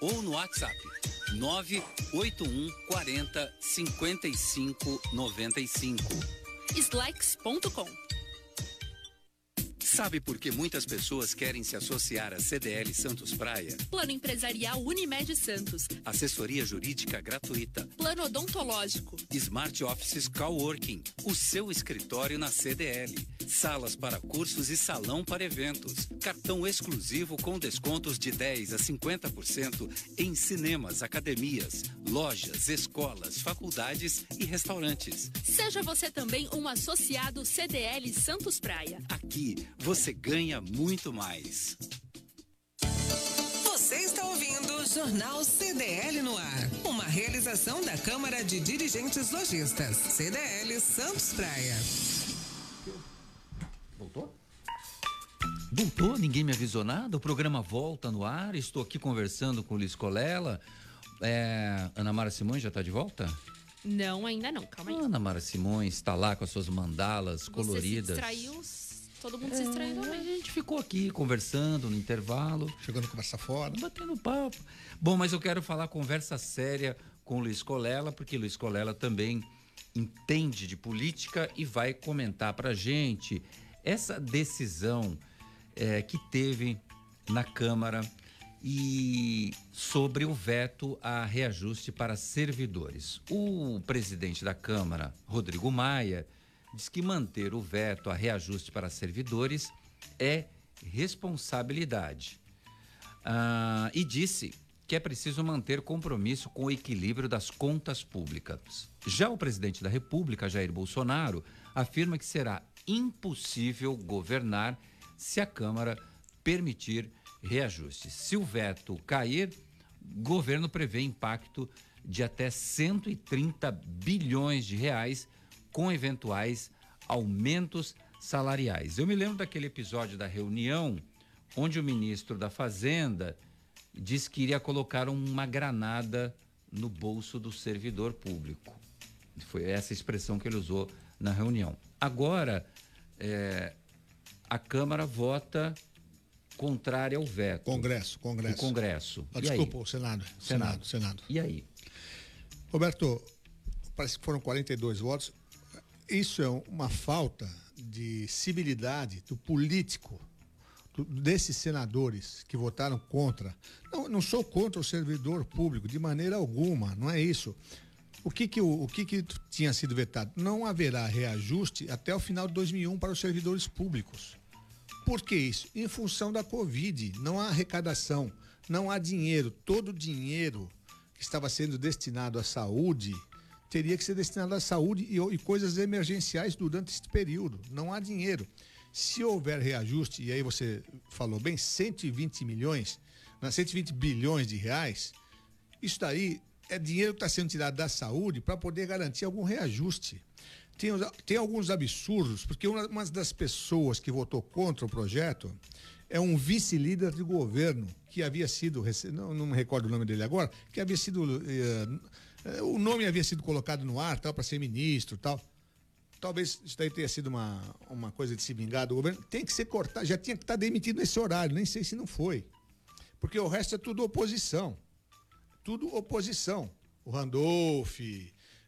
ou no WhatsApp 981 40 55 95. Slacks.com Sabe por que muitas pessoas querem se associar à CDL Santos Praia? Plano Empresarial Unimed Santos. Assessoria Jurídica Gratuita. Plano Odontológico. Smart Offices Coworking. O seu escritório na CDL. Salas para cursos e salão para eventos. Cartão exclusivo com descontos de 10 a 50% em cinemas, academias, lojas, escolas, faculdades e restaurantes. Seja você também um associado CDL Santos Praia. Aqui você ganha muito mais. Você está ouvindo o Jornal CDL no ar. Uma realização da Câmara de Dirigentes Lojistas. CDL Santos Praia. Voltou? Ninguém me avisou nada? O programa volta no ar. Estou aqui conversando com o Luiz Colela. É, Ana Mara Simões já está de volta? Não, ainda não. Calma aí. Ana Mara Simões está lá com as suas mandalas Você coloridas. se distraiu, todo mundo se distraiu A também. gente ficou aqui conversando no intervalo. Chegando conversa fora. Batendo papo. Bom, mas eu quero falar conversa séria com o Luiz Colela, porque Luiz Colela também entende de política e vai comentar pra gente essa decisão eh, que teve na Câmara e sobre o veto a reajuste para servidores. O presidente da Câmara, Rodrigo Maia, diz que manter o veto a reajuste para servidores é responsabilidade. Ah, e disse que é preciso manter compromisso com o equilíbrio das contas públicas. Já o presidente da República, Jair Bolsonaro, afirma que será impossível governar se a Câmara permitir reajustes. Se o veto cair, o governo prevê impacto de até 130 bilhões de reais com eventuais aumentos salariais. Eu me lembro daquele episódio da reunião onde o ministro da Fazenda disse que iria colocar uma granada no bolso do servidor público. Foi essa expressão que ele usou na reunião. Agora, eh, a Câmara vota contrária ao veto. Congresso, Congresso. O Congresso. Ah, desculpa, o Senado. Senado. Senado. E aí? Roberto, parece que foram 42 votos. isso é uma falta de civilidade do político, do- desses senadores que votaram contra. Não, não sou contra o servidor público, de maneira alguma, não é isso. O que que, o, o que que tinha sido vetado? Não haverá reajuste até o final de 2001 para os servidores públicos. Por que isso? Em função da Covid, não há arrecadação, não há dinheiro. Todo o dinheiro que estava sendo destinado à saúde teria que ser destinado à saúde e, e coisas emergenciais durante este período. Não há dinheiro. Se houver reajuste, e aí você falou bem, 120 milhões, né, 120 bilhões de reais, isso daí é dinheiro que está sendo tirado da saúde para poder garantir algum reajuste. Tem, tem alguns absurdos, porque uma, uma das pessoas que votou contra o projeto é um vice-líder de governo que havia sido, não, não me recordo o nome dele agora, que havia sido, eh, eh, o nome havia sido colocado no ar, tal, para ser ministro, tal. Talvez isso daí tenha sido uma, uma coisa de se vingar do governo. Tem que ser cortado, já tinha que estar demitido nesse horário, nem sei se não foi. Porque o resto é tudo oposição tudo oposição. O Randolph,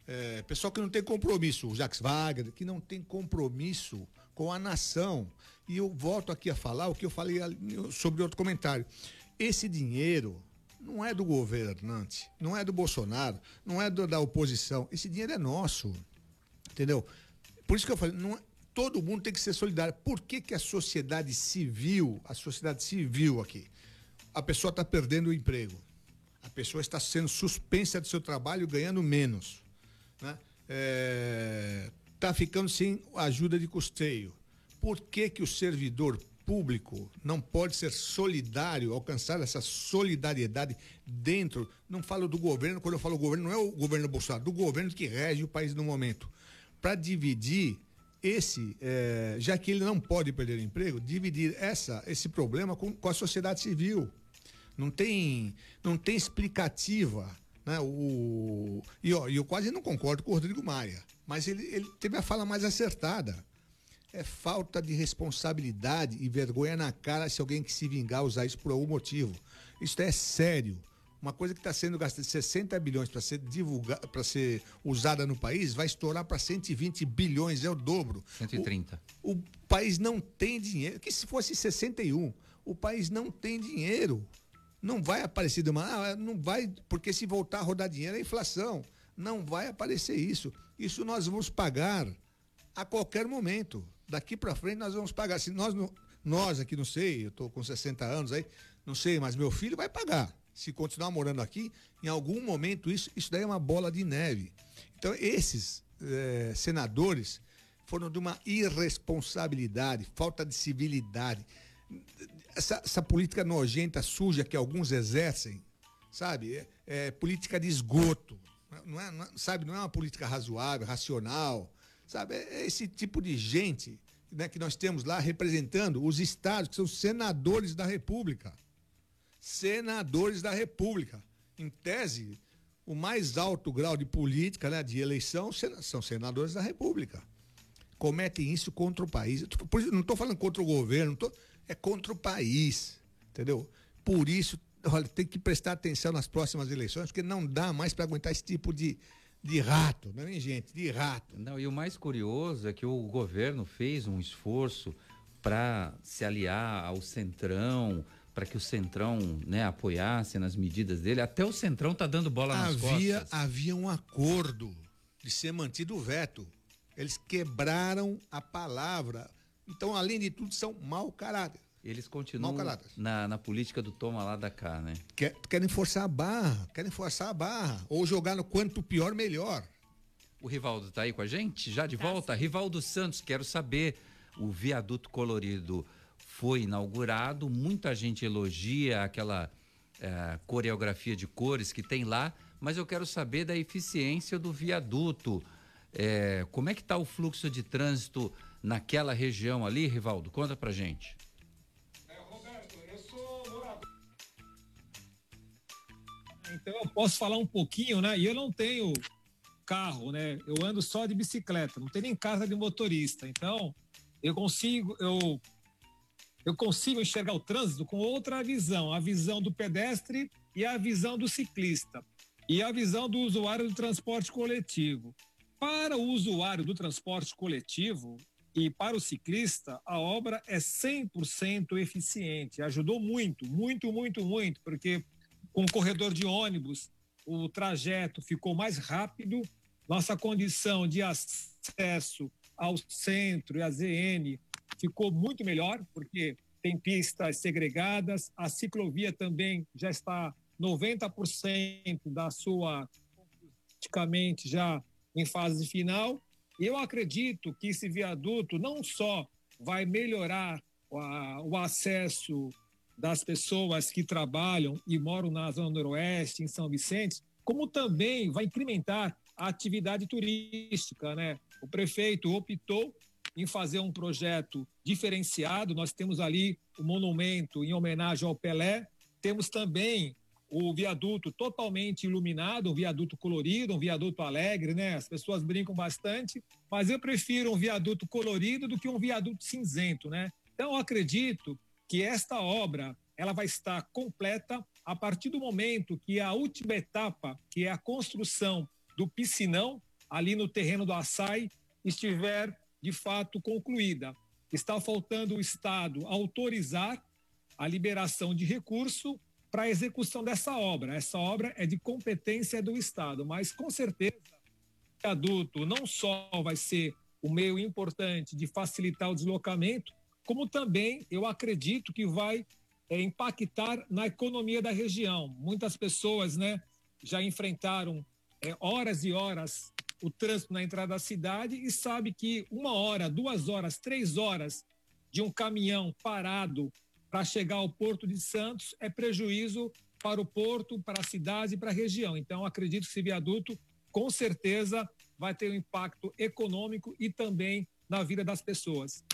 é, pessoal que não tem compromisso, o Jacques Wagner, que não tem compromisso com a nação. E eu volto aqui a falar o que eu falei sobre outro comentário. Esse dinheiro não é do governante, não é do Bolsonaro, não é do- da oposição. Esse dinheiro é nosso. Entendeu? Por isso que eu falei, não é- todo mundo tem que ser solidário. Por que, que a sociedade civil, a sociedade civil aqui, a pessoa está perdendo o emprego? A pessoa está sendo suspensa do seu trabalho ganhando menos. Né? Está ficando sem ajuda de custeio. Por que, que o servidor público não pode ser solidário, alcançar essa solidariedade dentro? Não falo do governo, quando eu falo governo, não é o governo Bolsonaro, do governo que rege o país no momento. Para dividir esse, eh, já que ele não pode perder o emprego, dividir essa, esse problema com, com a sociedade civil não tem não tem explicativa né? O e ó, eu quase não concordo com o Rodrigo Maia mas ele, ele teve a fala mais acertada. É falta de responsabilidade e vergonha na cara se alguém que se vingar usar isso por algum motivo. Isso é sério. Uma coisa que está sendo gastada 60 bilhões para ser divulgada para ser usada no país vai estourar para 120 bilhões é o dobro. 130. o, o país não tem dinheiro. Que se fosse 61 o país não tem dinheiro não vai aparecer de uma. ah, Não vai, porque se voltar a rodar dinheiro é inflação. Não vai aparecer isso. Isso nós vamos pagar a qualquer momento. Daqui para frente nós vamos pagar. Se nós, nós aqui, não sei, eu estou com 60 anos aí, não sei, mas meu filho vai pagar. Se continuar morando aqui, em algum momento isso, isso daí é uma bola de neve. Então, esses eh, senadores foram de uma irresponsabilidade, falta de civilidade essa, essa política nojenta, suja que alguns exercem, sabe? É, é política de esgoto. Não é, não é- sabe? Não é uma política razoável, racional. Sabe? É, é esse tipo de gente né, que nós temos lá representando os estados, que são senadores da República. Senadores da República. Em tese, o mais alto grau de política, né, de eleição, são senadores da República cometem isso contra o país. Não estou falando contra o governo, não tô- é contra o país, entendeu? Por isso, olha, tem que prestar atenção nas próximas eleições, porque não dá mais para aguentar esse tipo de, de rato, não é nem gente, de rato. Não, e o mais curioso é que o governo fez um esforço para se aliar ao Centrão, para que o Centrão né, apoiasse nas medidas dele. Até o Centrão tá dando bola nas Havia, costas. havia um acordo de ser mantido o veto. Eles quebraram a palavra. Então, além de tudo, são mau caráter. Eles continuam na, na política do toma lá da cá, né? Quer- querem forçar a barra, querem forçar a barra. Ou jogar no quanto pior, melhor. O Rivaldo tá aí com a gente? Já de volta? Rivaldo Santos, quero saber. O viaduto colorido foi inaugurado, muita gente elogia aquela eh, coreografia de cores que tem lá, mas eu quero saber da eficiência do viaduto. Eh, como é que está o fluxo de trânsito naquela região ali, Rivaldo? Conta pra gente. Então eu posso falar um pouquinho, né? E eu não tenho carro, né? Eu ando só de bicicleta, não tenho nem carta de motorista. Então eu consigo, eu eu consigo enxergar o trânsito com outra visão, a visão do pedestre e a visão do ciclista e a visão do usuário do transporte coletivo. para o usuário do transporte coletivo e para o ciclista, a obra é 100% eficiente. Ajudou muito, muito, muito, muito, porque com o corredor de ônibus, o trajeto ficou mais rápido, nossa condição de acesso ao centro e à ZN ficou muito melhor, porque tem pistas segregadas, a ciclovia também já está 90% da sua praticamente já em fase final. Eu acredito que esse viaduto não só vai melhorar o acesso das pessoas que trabalham e moram na Zona Noroeste, em São Vicente, como também vai incrementar a atividade turística, né? O prefeito optou em fazer um projeto diferenciado. Nós temos ali o monumento em homenagem ao Pelé, temos também o viaduto totalmente iluminado, um viaduto colorido, um viaduto alegre, né? As pessoas brincam bastante, mas eu prefiro um viaduto colorido do que um viaduto cinzento, né? Então eu acredito que esta obra ela vai estar completa a partir do momento que a última etapa, que é a construção do piscinão ali no terreno do Açaí, estiver de fato concluída. Está faltando o Estado autorizar a liberação de recurso para a execução dessa obra. Essa obra é de competência do Estado, mas com certeza o viaduto não só vai ser um meio importante de facilitar o deslocamento, como também eu acredito que vai é, impactar na economia da região. Muitas pessoas, né, já enfrentaram é, horas e horas o trânsito na entrada da cidade e sabe que uma hora, duas horas, três horas de um caminhão parado para chegar ao Porto de Santos é prejuízo para o porto, para a cidade e para a região. Então, acredito que esse viaduto, com certeza, vai ter um impacto econômico e também na vida das pessoas.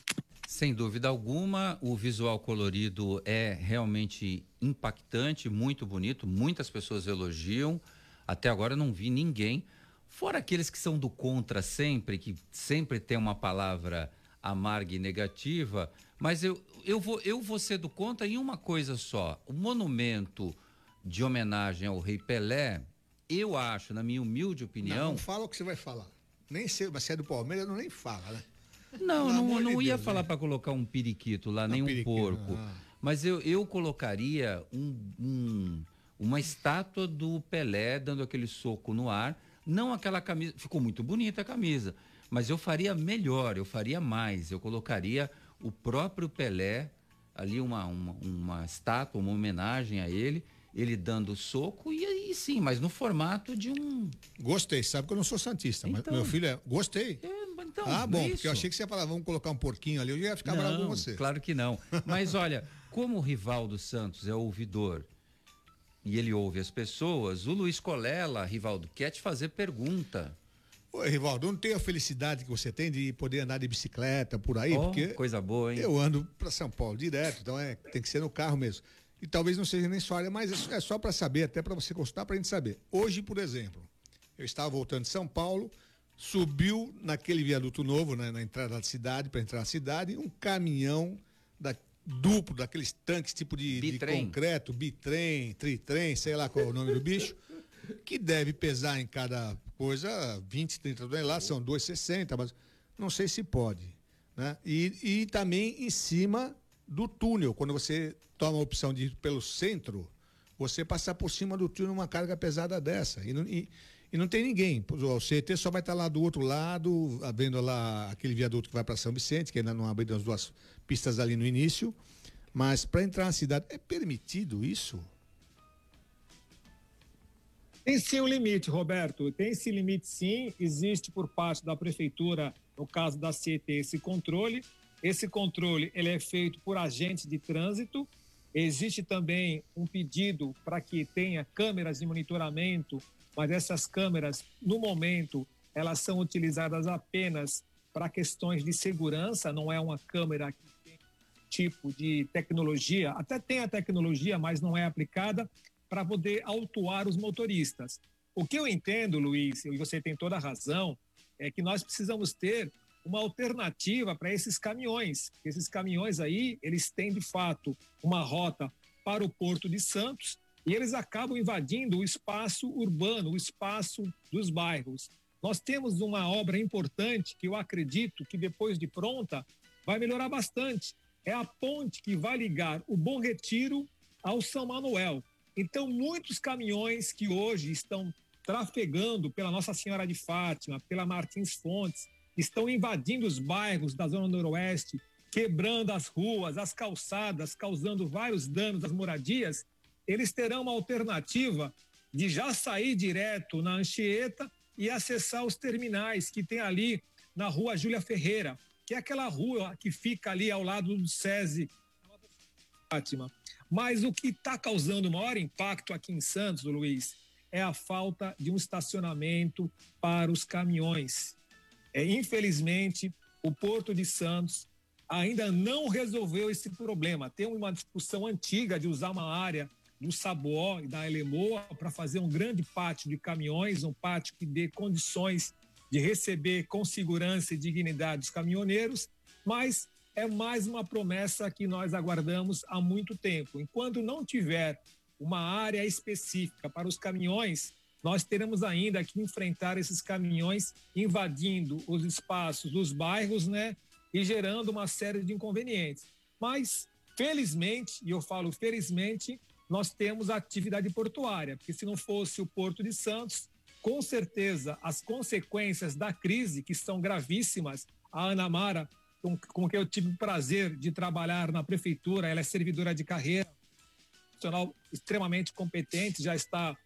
Sem dúvida alguma, o visual colorido é realmente impactante, muito bonito, muitas pessoas elogiam. Até agora não vi ninguém, fora aqueles que são do contra sempre, que sempre tem uma palavra amarga e negativa, mas eu, eu, vou, eu vou ser do contra em uma coisa só. O monumento de homenagem ao Rei Pelé, eu acho, na minha humilde opinião. Não, não fala o que você vai falar. Nem se, mas se é do Palmeiras, não nem fala, né? Não, não, não ia Deus, falar né? para colocar um periquito lá, não, nem um periquito, porco. Ah. Mas eu, eu colocaria um, um, uma estátua do Pelé dando aquele soco no ar. Não aquela camisa. Ficou muito bonita a camisa. Mas eu faria melhor, eu faria mais. Eu colocaria o próprio Pelé, ali uma, uma, uma estátua, uma homenagem a ele, ele dando soco, e aí sim, mas no formato de um. Gostei, sabe que eu não sou santista, então, mas meu filho é. Gostei. É, então, ah, bom, isso. porque eu achei que você ia falar, vamos colocar um porquinho ali, eu ia ficar não, bravo com você. Claro que não. Mas olha, como o rival do Santos é ouvidor e ele ouve as pessoas, o Luiz Colela, Rivaldo, quer te fazer pergunta. Oi, Rivaldo, não tem a felicidade que você tem de poder andar de bicicleta por aí? Oh, porque coisa boa, hein? Eu ando para São Paulo direto, então é, tem que ser no carro mesmo. E talvez não seja nem sua área, mas é só para saber, até para você consultar, para a gente saber. Hoje, por exemplo, eu estava voltando de São Paulo, subiu naquele viaduto novo, né, na entrada da cidade, para entrar na cidade, um caminhão da, duplo, daqueles tanques tipo de, de concreto, bitrem, tritrem, sei lá qual é o nome do bicho, que deve pesar em cada coisa 20, 30 toneladas, são 2,60, mas não sei se pode. Né? E, e também em cima do túnel, quando você toma a opção de ir pelo centro, você passar por cima do túnel uma carga pesada dessa. E não, e, e não tem ninguém. O CT só vai estar lá do outro lado, vendo lá aquele viaduto que vai para São Vicente, que ainda não abriram as duas pistas ali no início. Mas para entrar na cidade, é permitido isso? Tem sim um limite, Roberto. Tem esse limite sim. Existe por parte da prefeitura, no caso da CET, esse controle. Esse controle ele é feito por agentes de trânsito. Existe também um pedido para que tenha câmeras de monitoramento, mas essas câmeras, no momento, elas são utilizadas apenas para questões de segurança, não é uma câmera que tem tipo de tecnologia, até tem a tecnologia, mas não é aplicada para poder autuar os motoristas. O que eu entendo, Luiz, e você tem toda a razão, é que nós precisamos ter uma alternativa para esses caminhões. Esses caminhões aí, eles têm de fato uma rota para o Porto de Santos e eles acabam invadindo o espaço urbano, o espaço dos bairros. nós temos uma obra importante que eu acredito que depois de pronta vai melhorar bastante. É a ponte que vai ligar o Bom Retiro ao São Manuel. Então, muitos caminhões que hoje estão trafegando pela Nossa Senhora de Fátima, pela Martins Fontes, estão invadindo os bairros da Zona Noroeste, quebrando as ruas, as calçadas, causando vários danos às moradias, eles terão uma alternativa de já sair direto na Anchieta e acessar os terminais que tem ali na rua Júlia Ferreira, que é aquela rua que fica ali ao lado do SESI Fátima. Mas o que está causando maior impacto aqui em Santos, Luiz, é a falta de um estacionamento para os caminhões. É, infelizmente, o Porto de Santos ainda não resolveu esse problema. Tem uma discussão antiga de usar uma área do Sabuó e da Elemoa para fazer um grande pátio de caminhões, um pátio que dê condições de receber com segurança e dignidade os caminhoneiros, mas é mais uma promessa que nós aguardamos há muito tempo. Enquanto não tiver uma área específica para os caminhões, nós teremos ainda que enfrentar esses caminhões invadindo os espaços dos bairros, né, e gerando uma série de inconvenientes. Mas, felizmente, e eu falo felizmente, nós temos a atividade portuária, porque se não fosse o Porto de Santos, com certeza as consequências da crise, que são gravíssimas, a Ana Mara, com, quem eu tive o prazer de trabalhar na prefeitura, ela é servidora de carreira, profissional extremamente competente, já está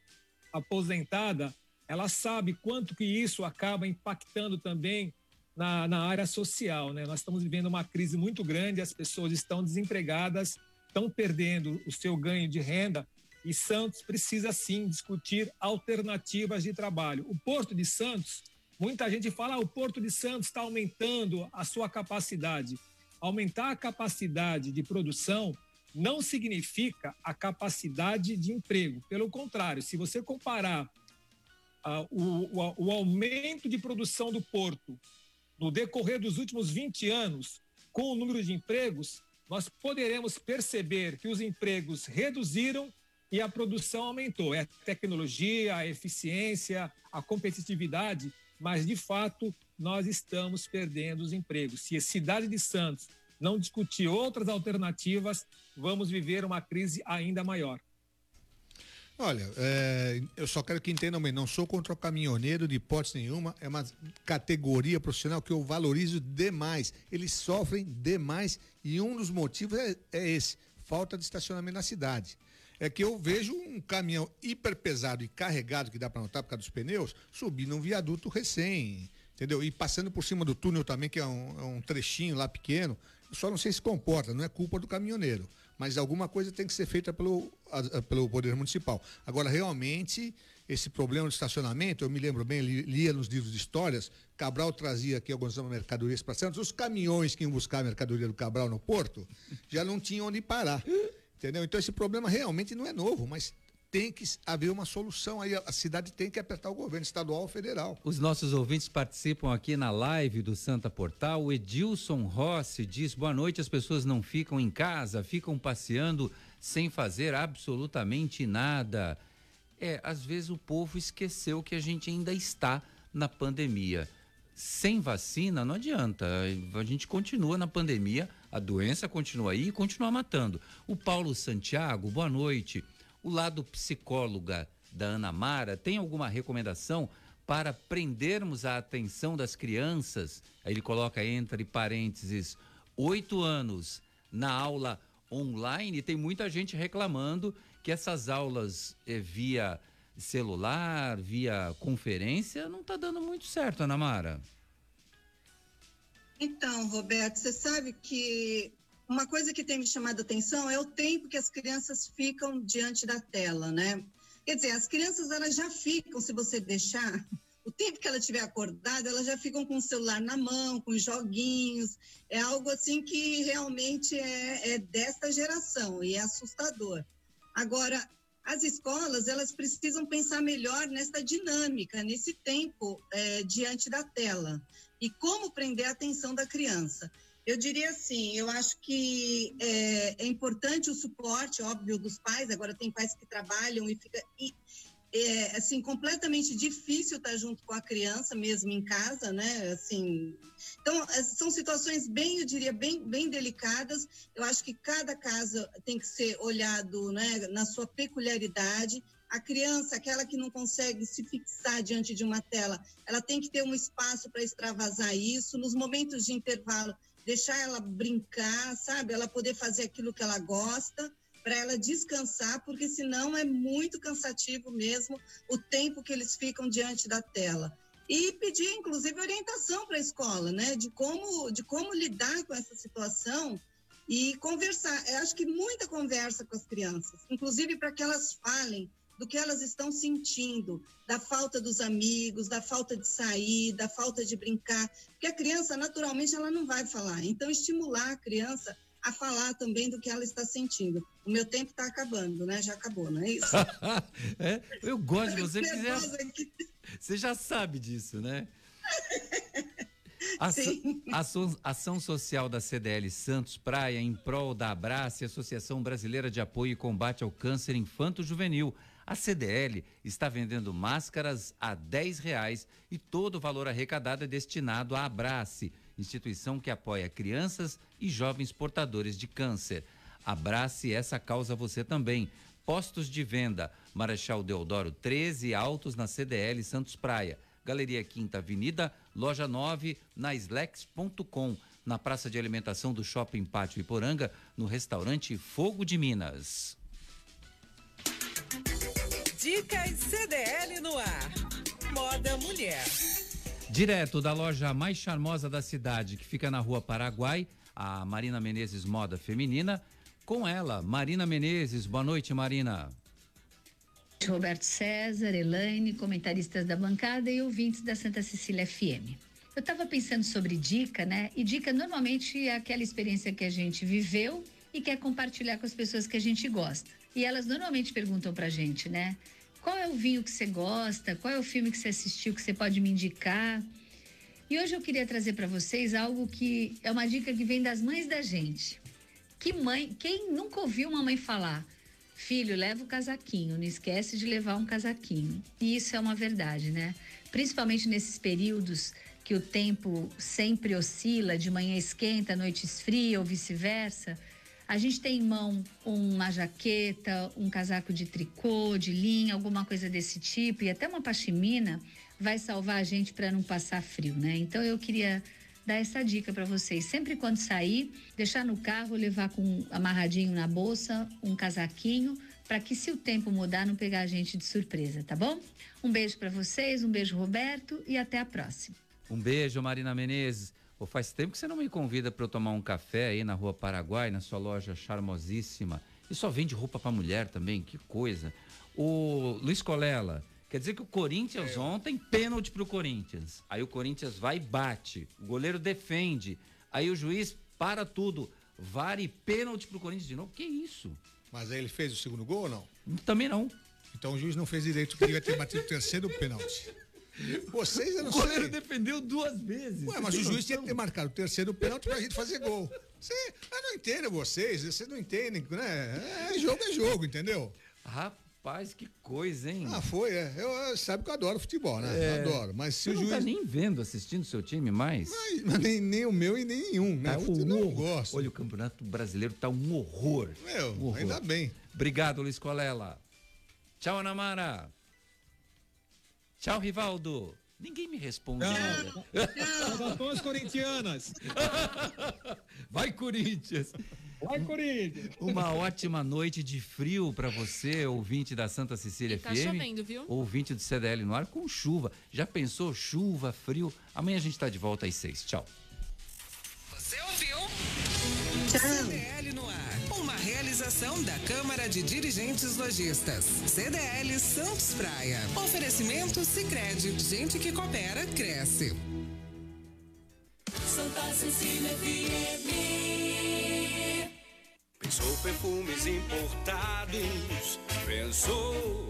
aposentada, ela sabe quanto que isso acaba impactando também na, na área social. Né? Nós estamos vivendo uma crise muito grande, as pessoas estão desempregadas, estão perdendo o seu ganho de renda e Santos precisa sim discutir alternativas de trabalho. O Porto de Santos, muita gente fala, ah, o Porto de Santos está aumentando a sua capacidade. Aumentar a capacidade de produção não significa a capacidade de emprego. Pelo contrário, se você comparar uh, o, o, o aumento de produção do porto no decorrer dos últimos 20 anos com o número de empregos, nós poderemos perceber que os empregos reduziram e a produção aumentou. É a tecnologia, a eficiência, a competitividade, mas de fato nós estamos perdendo os empregos. Se a cidade de Santos não discutir outras alternativas, vamos viver uma crise ainda maior. Olha, é, eu só quero que entendam bem, não sou contra o caminhoneiro de hipótese nenhuma, é uma categoria profissional que eu valorizo demais. Eles sofrem demais e um dos motivos é, é esse, falta de estacionamento na cidade. É que eu vejo um caminhão hiper pesado e carregado, que dá para notar por causa dos pneus, subir num viaduto recém, entendeu? E passando por cima do túnel também, que é um, é um trechinho lá pequeno, só não sei se comporta, não é culpa do caminhoneiro mas alguma coisa tem que ser feita pelo, pelo Poder Municipal. Agora, realmente, esse problema de estacionamento, eu me lembro bem, li, lia nos livros de histórias, Cabral trazia aqui algumas mercadorias para Santos, os caminhões que iam buscar a mercadoria do Cabral no porto já não tinham onde parar. Entendeu? Então esse problema realmente não é novo, mas tem que haver uma solução aí. A cidade tem que apertar o governo estadual ou federal. Os nossos ouvintes participam aqui na live do Santa Portal. O Edilson Rossi diz: boa noite, as pessoas não ficam em casa, ficam passeando sem fazer absolutamente nada. É, às vezes o povo esqueceu que a gente ainda está na pandemia. Sem vacina não adianta. A gente continua na pandemia, a doença continua aí e continua matando. O Paulo Santiago, boa noite o lado psicóloga da Ana Mara tem alguma recomendação para prendermos a atenção das crianças? Aí ele coloca entre parênteses oito anos na aula online. Tem muita gente reclamando que essas aulas eh, via celular, via conferência, não está dando muito certo, Ana Mara. Então, Roberto, você sabe que uma coisa que tem me chamado a atenção é o tempo que as crianças ficam diante da tela, né? Quer dizer, as crianças elas já ficam, se você deixar, o tempo que ela estiver acordada, elas já ficam com o celular na mão, com joguinhos. É algo assim que realmente é, é desta geração e é assustador. Agora, as escolas elas precisam pensar melhor nessa dinâmica, nesse tempo é, diante da tela e como prender a atenção da criança. Eu diria assim, eu acho que é, é, importante o suporte, óbvio, dos pais. Agora tem pais que trabalham e fica e, é assim completamente difícil estar junto com a criança mesmo em casa, né? Assim, então é, são situações bem, eu diria, bem, bem delicadas. Eu acho que cada caso tem que ser olhado, né, na sua peculiaridade. A criança, aquela que não consegue se fixar diante de uma tela, ela tem que ter um espaço para extravasar isso. Nos momentos de intervalo, deixar ela brincar, sabe? Ela poder fazer aquilo que ela gosta para ela descansar, porque senão é muito cansativo mesmo o tempo que eles ficam diante da tela. E pedir, inclusive, orientação para a escola, né? De como, de como lidar com essa situação e conversar. Eu acho que muita conversa com as crianças, inclusive para que elas falem do que elas estão sentindo, da falta dos amigos, da falta de sair, da falta de brincar, porque a criança naturalmente ela não vai falar. Então estimular a criança a falar também do que ela está sentindo. O meu tempo está acabando, né? Já acabou, não é isso? é, eu gosto de você, quiser. Você já sabe disso, né? Ação, ação, ação, social da CDL Santos Praia em prol da Abrace, Associação Brasileira de Apoio e Combate ao Câncer Infanto-Juvenil. A CDL está vendendo máscaras a R$ reais e todo o valor arrecadado é destinado à Abrace, instituição que apoia crianças e jovens portadores de câncer. Abrace essa causa você também. Postos de venda, Marechal Deodoro 13, Altos na CDL Santos Praia. Galeria Quinta Avenida, loja 9, na slex.com, na praça de alimentação do Shopping Pátio Iporanga, no restaurante Fogo de Minas. Dicas CDL no ar. Moda Mulher. Direto da loja mais charmosa da cidade, que fica na rua Paraguai, a Marina Menezes Moda Feminina. Com ela, Marina Menezes. Boa noite, Marina. Roberto César, Elaine, comentaristas da bancada e ouvintes da Santa Cecília FM. Eu estava pensando sobre dica, né? E dica normalmente é aquela experiência que a gente viveu e quer compartilhar com as pessoas que a gente gosta. E elas normalmente perguntam pra gente, né? Qual é o vinho que você gosta? Qual é o filme que você assistiu que você pode me indicar? E hoje eu queria trazer para vocês algo que é uma dica que vem das mães da gente. Que mãe, quem nunca ouviu uma mãe falar: "Filho, leva o casaquinho, não esquece de levar um casaquinho". E isso é uma verdade, né? Principalmente nesses períodos que o tempo sempre oscila, de manhã esquenta, à noite esfria ou vice-versa. A gente tem em mão uma jaqueta, um casaco de tricô, de linha, alguma coisa desse tipo, e até uma pashmina vai salvar a gente para não passar frio, né? Então eu queria dar essa dica para vocês. Sempre quando sair, deixar no carro, levar com amarradinho na bolsa, um casaquinho, para que se o tempo mudar, não pegar a gente de surpresa, tá bom? Um beijo para vocês, um beijo Roberto e até a próxima. Um beijo, Marina Menezes. Pô, faz tempo que você não me convida para eu tomar um café aí na Rua Paraguai, na sua loja charmosíssima. E só vende roupa para mulher também, que coisa. O Luiz Colela, quer dizer que o Corinthians é. ontem, pênalti pro Corinthians. Aí o Corinthians vai e bate. O goleiro defende. Aí o juiz para tudo. Vare pênalti pro Corinthians de novo. Que isso? Mas aí ele fez o segundo gol ou não? Também não. Então o juiz não fez direito, porque devia ter batido o terceiro pênalti. Vocês, eu não O goleiro sei. defendeu duas vezes. Ué, mas o juiz tinha que ter marcado o terceiro pênalti pra gente fazer gol. Você, eu não entendo vocês, vocês não entendem, né? É, jogo é jogo, entendeu? Rapaz, que coisa, hein? Ah, foi, é. Eu, eu sabe que eu adoro futebol, né? É. Adoro. Mas se Você o não juiz. tá nem vendo, assistindo seu time mais? Mas, mas nem, nem o meu e nem nenhum, né? Tá eu um não horror. gosto. Olha, o Campeonato Brasileiro tá um horror. Meu, Um horror. ainda bem. Obrigado, Luiz Colela. Tchau, Anamara. Tchau, Rivaldo. Ninguém me responde. Saudações corintianas. Vai, Corinthians. Vai, Corinthians. Uma ótima noite de frio para você, ouvinte da Santa Cecília E tá FM. chovendo, viu? Ouvinte do CDL no ar com chuva. Já pensou chuva, frio? Amanhã a gente tá de volta às seis. Tchau. Você ouviu? Uma da Câmara de Dirigentes Lojistas. CDL Santos Praia. Oferecimento Sicredi. Gente que coopera cresce. Santa Cecília FM. Pensou perfumes importados, pensou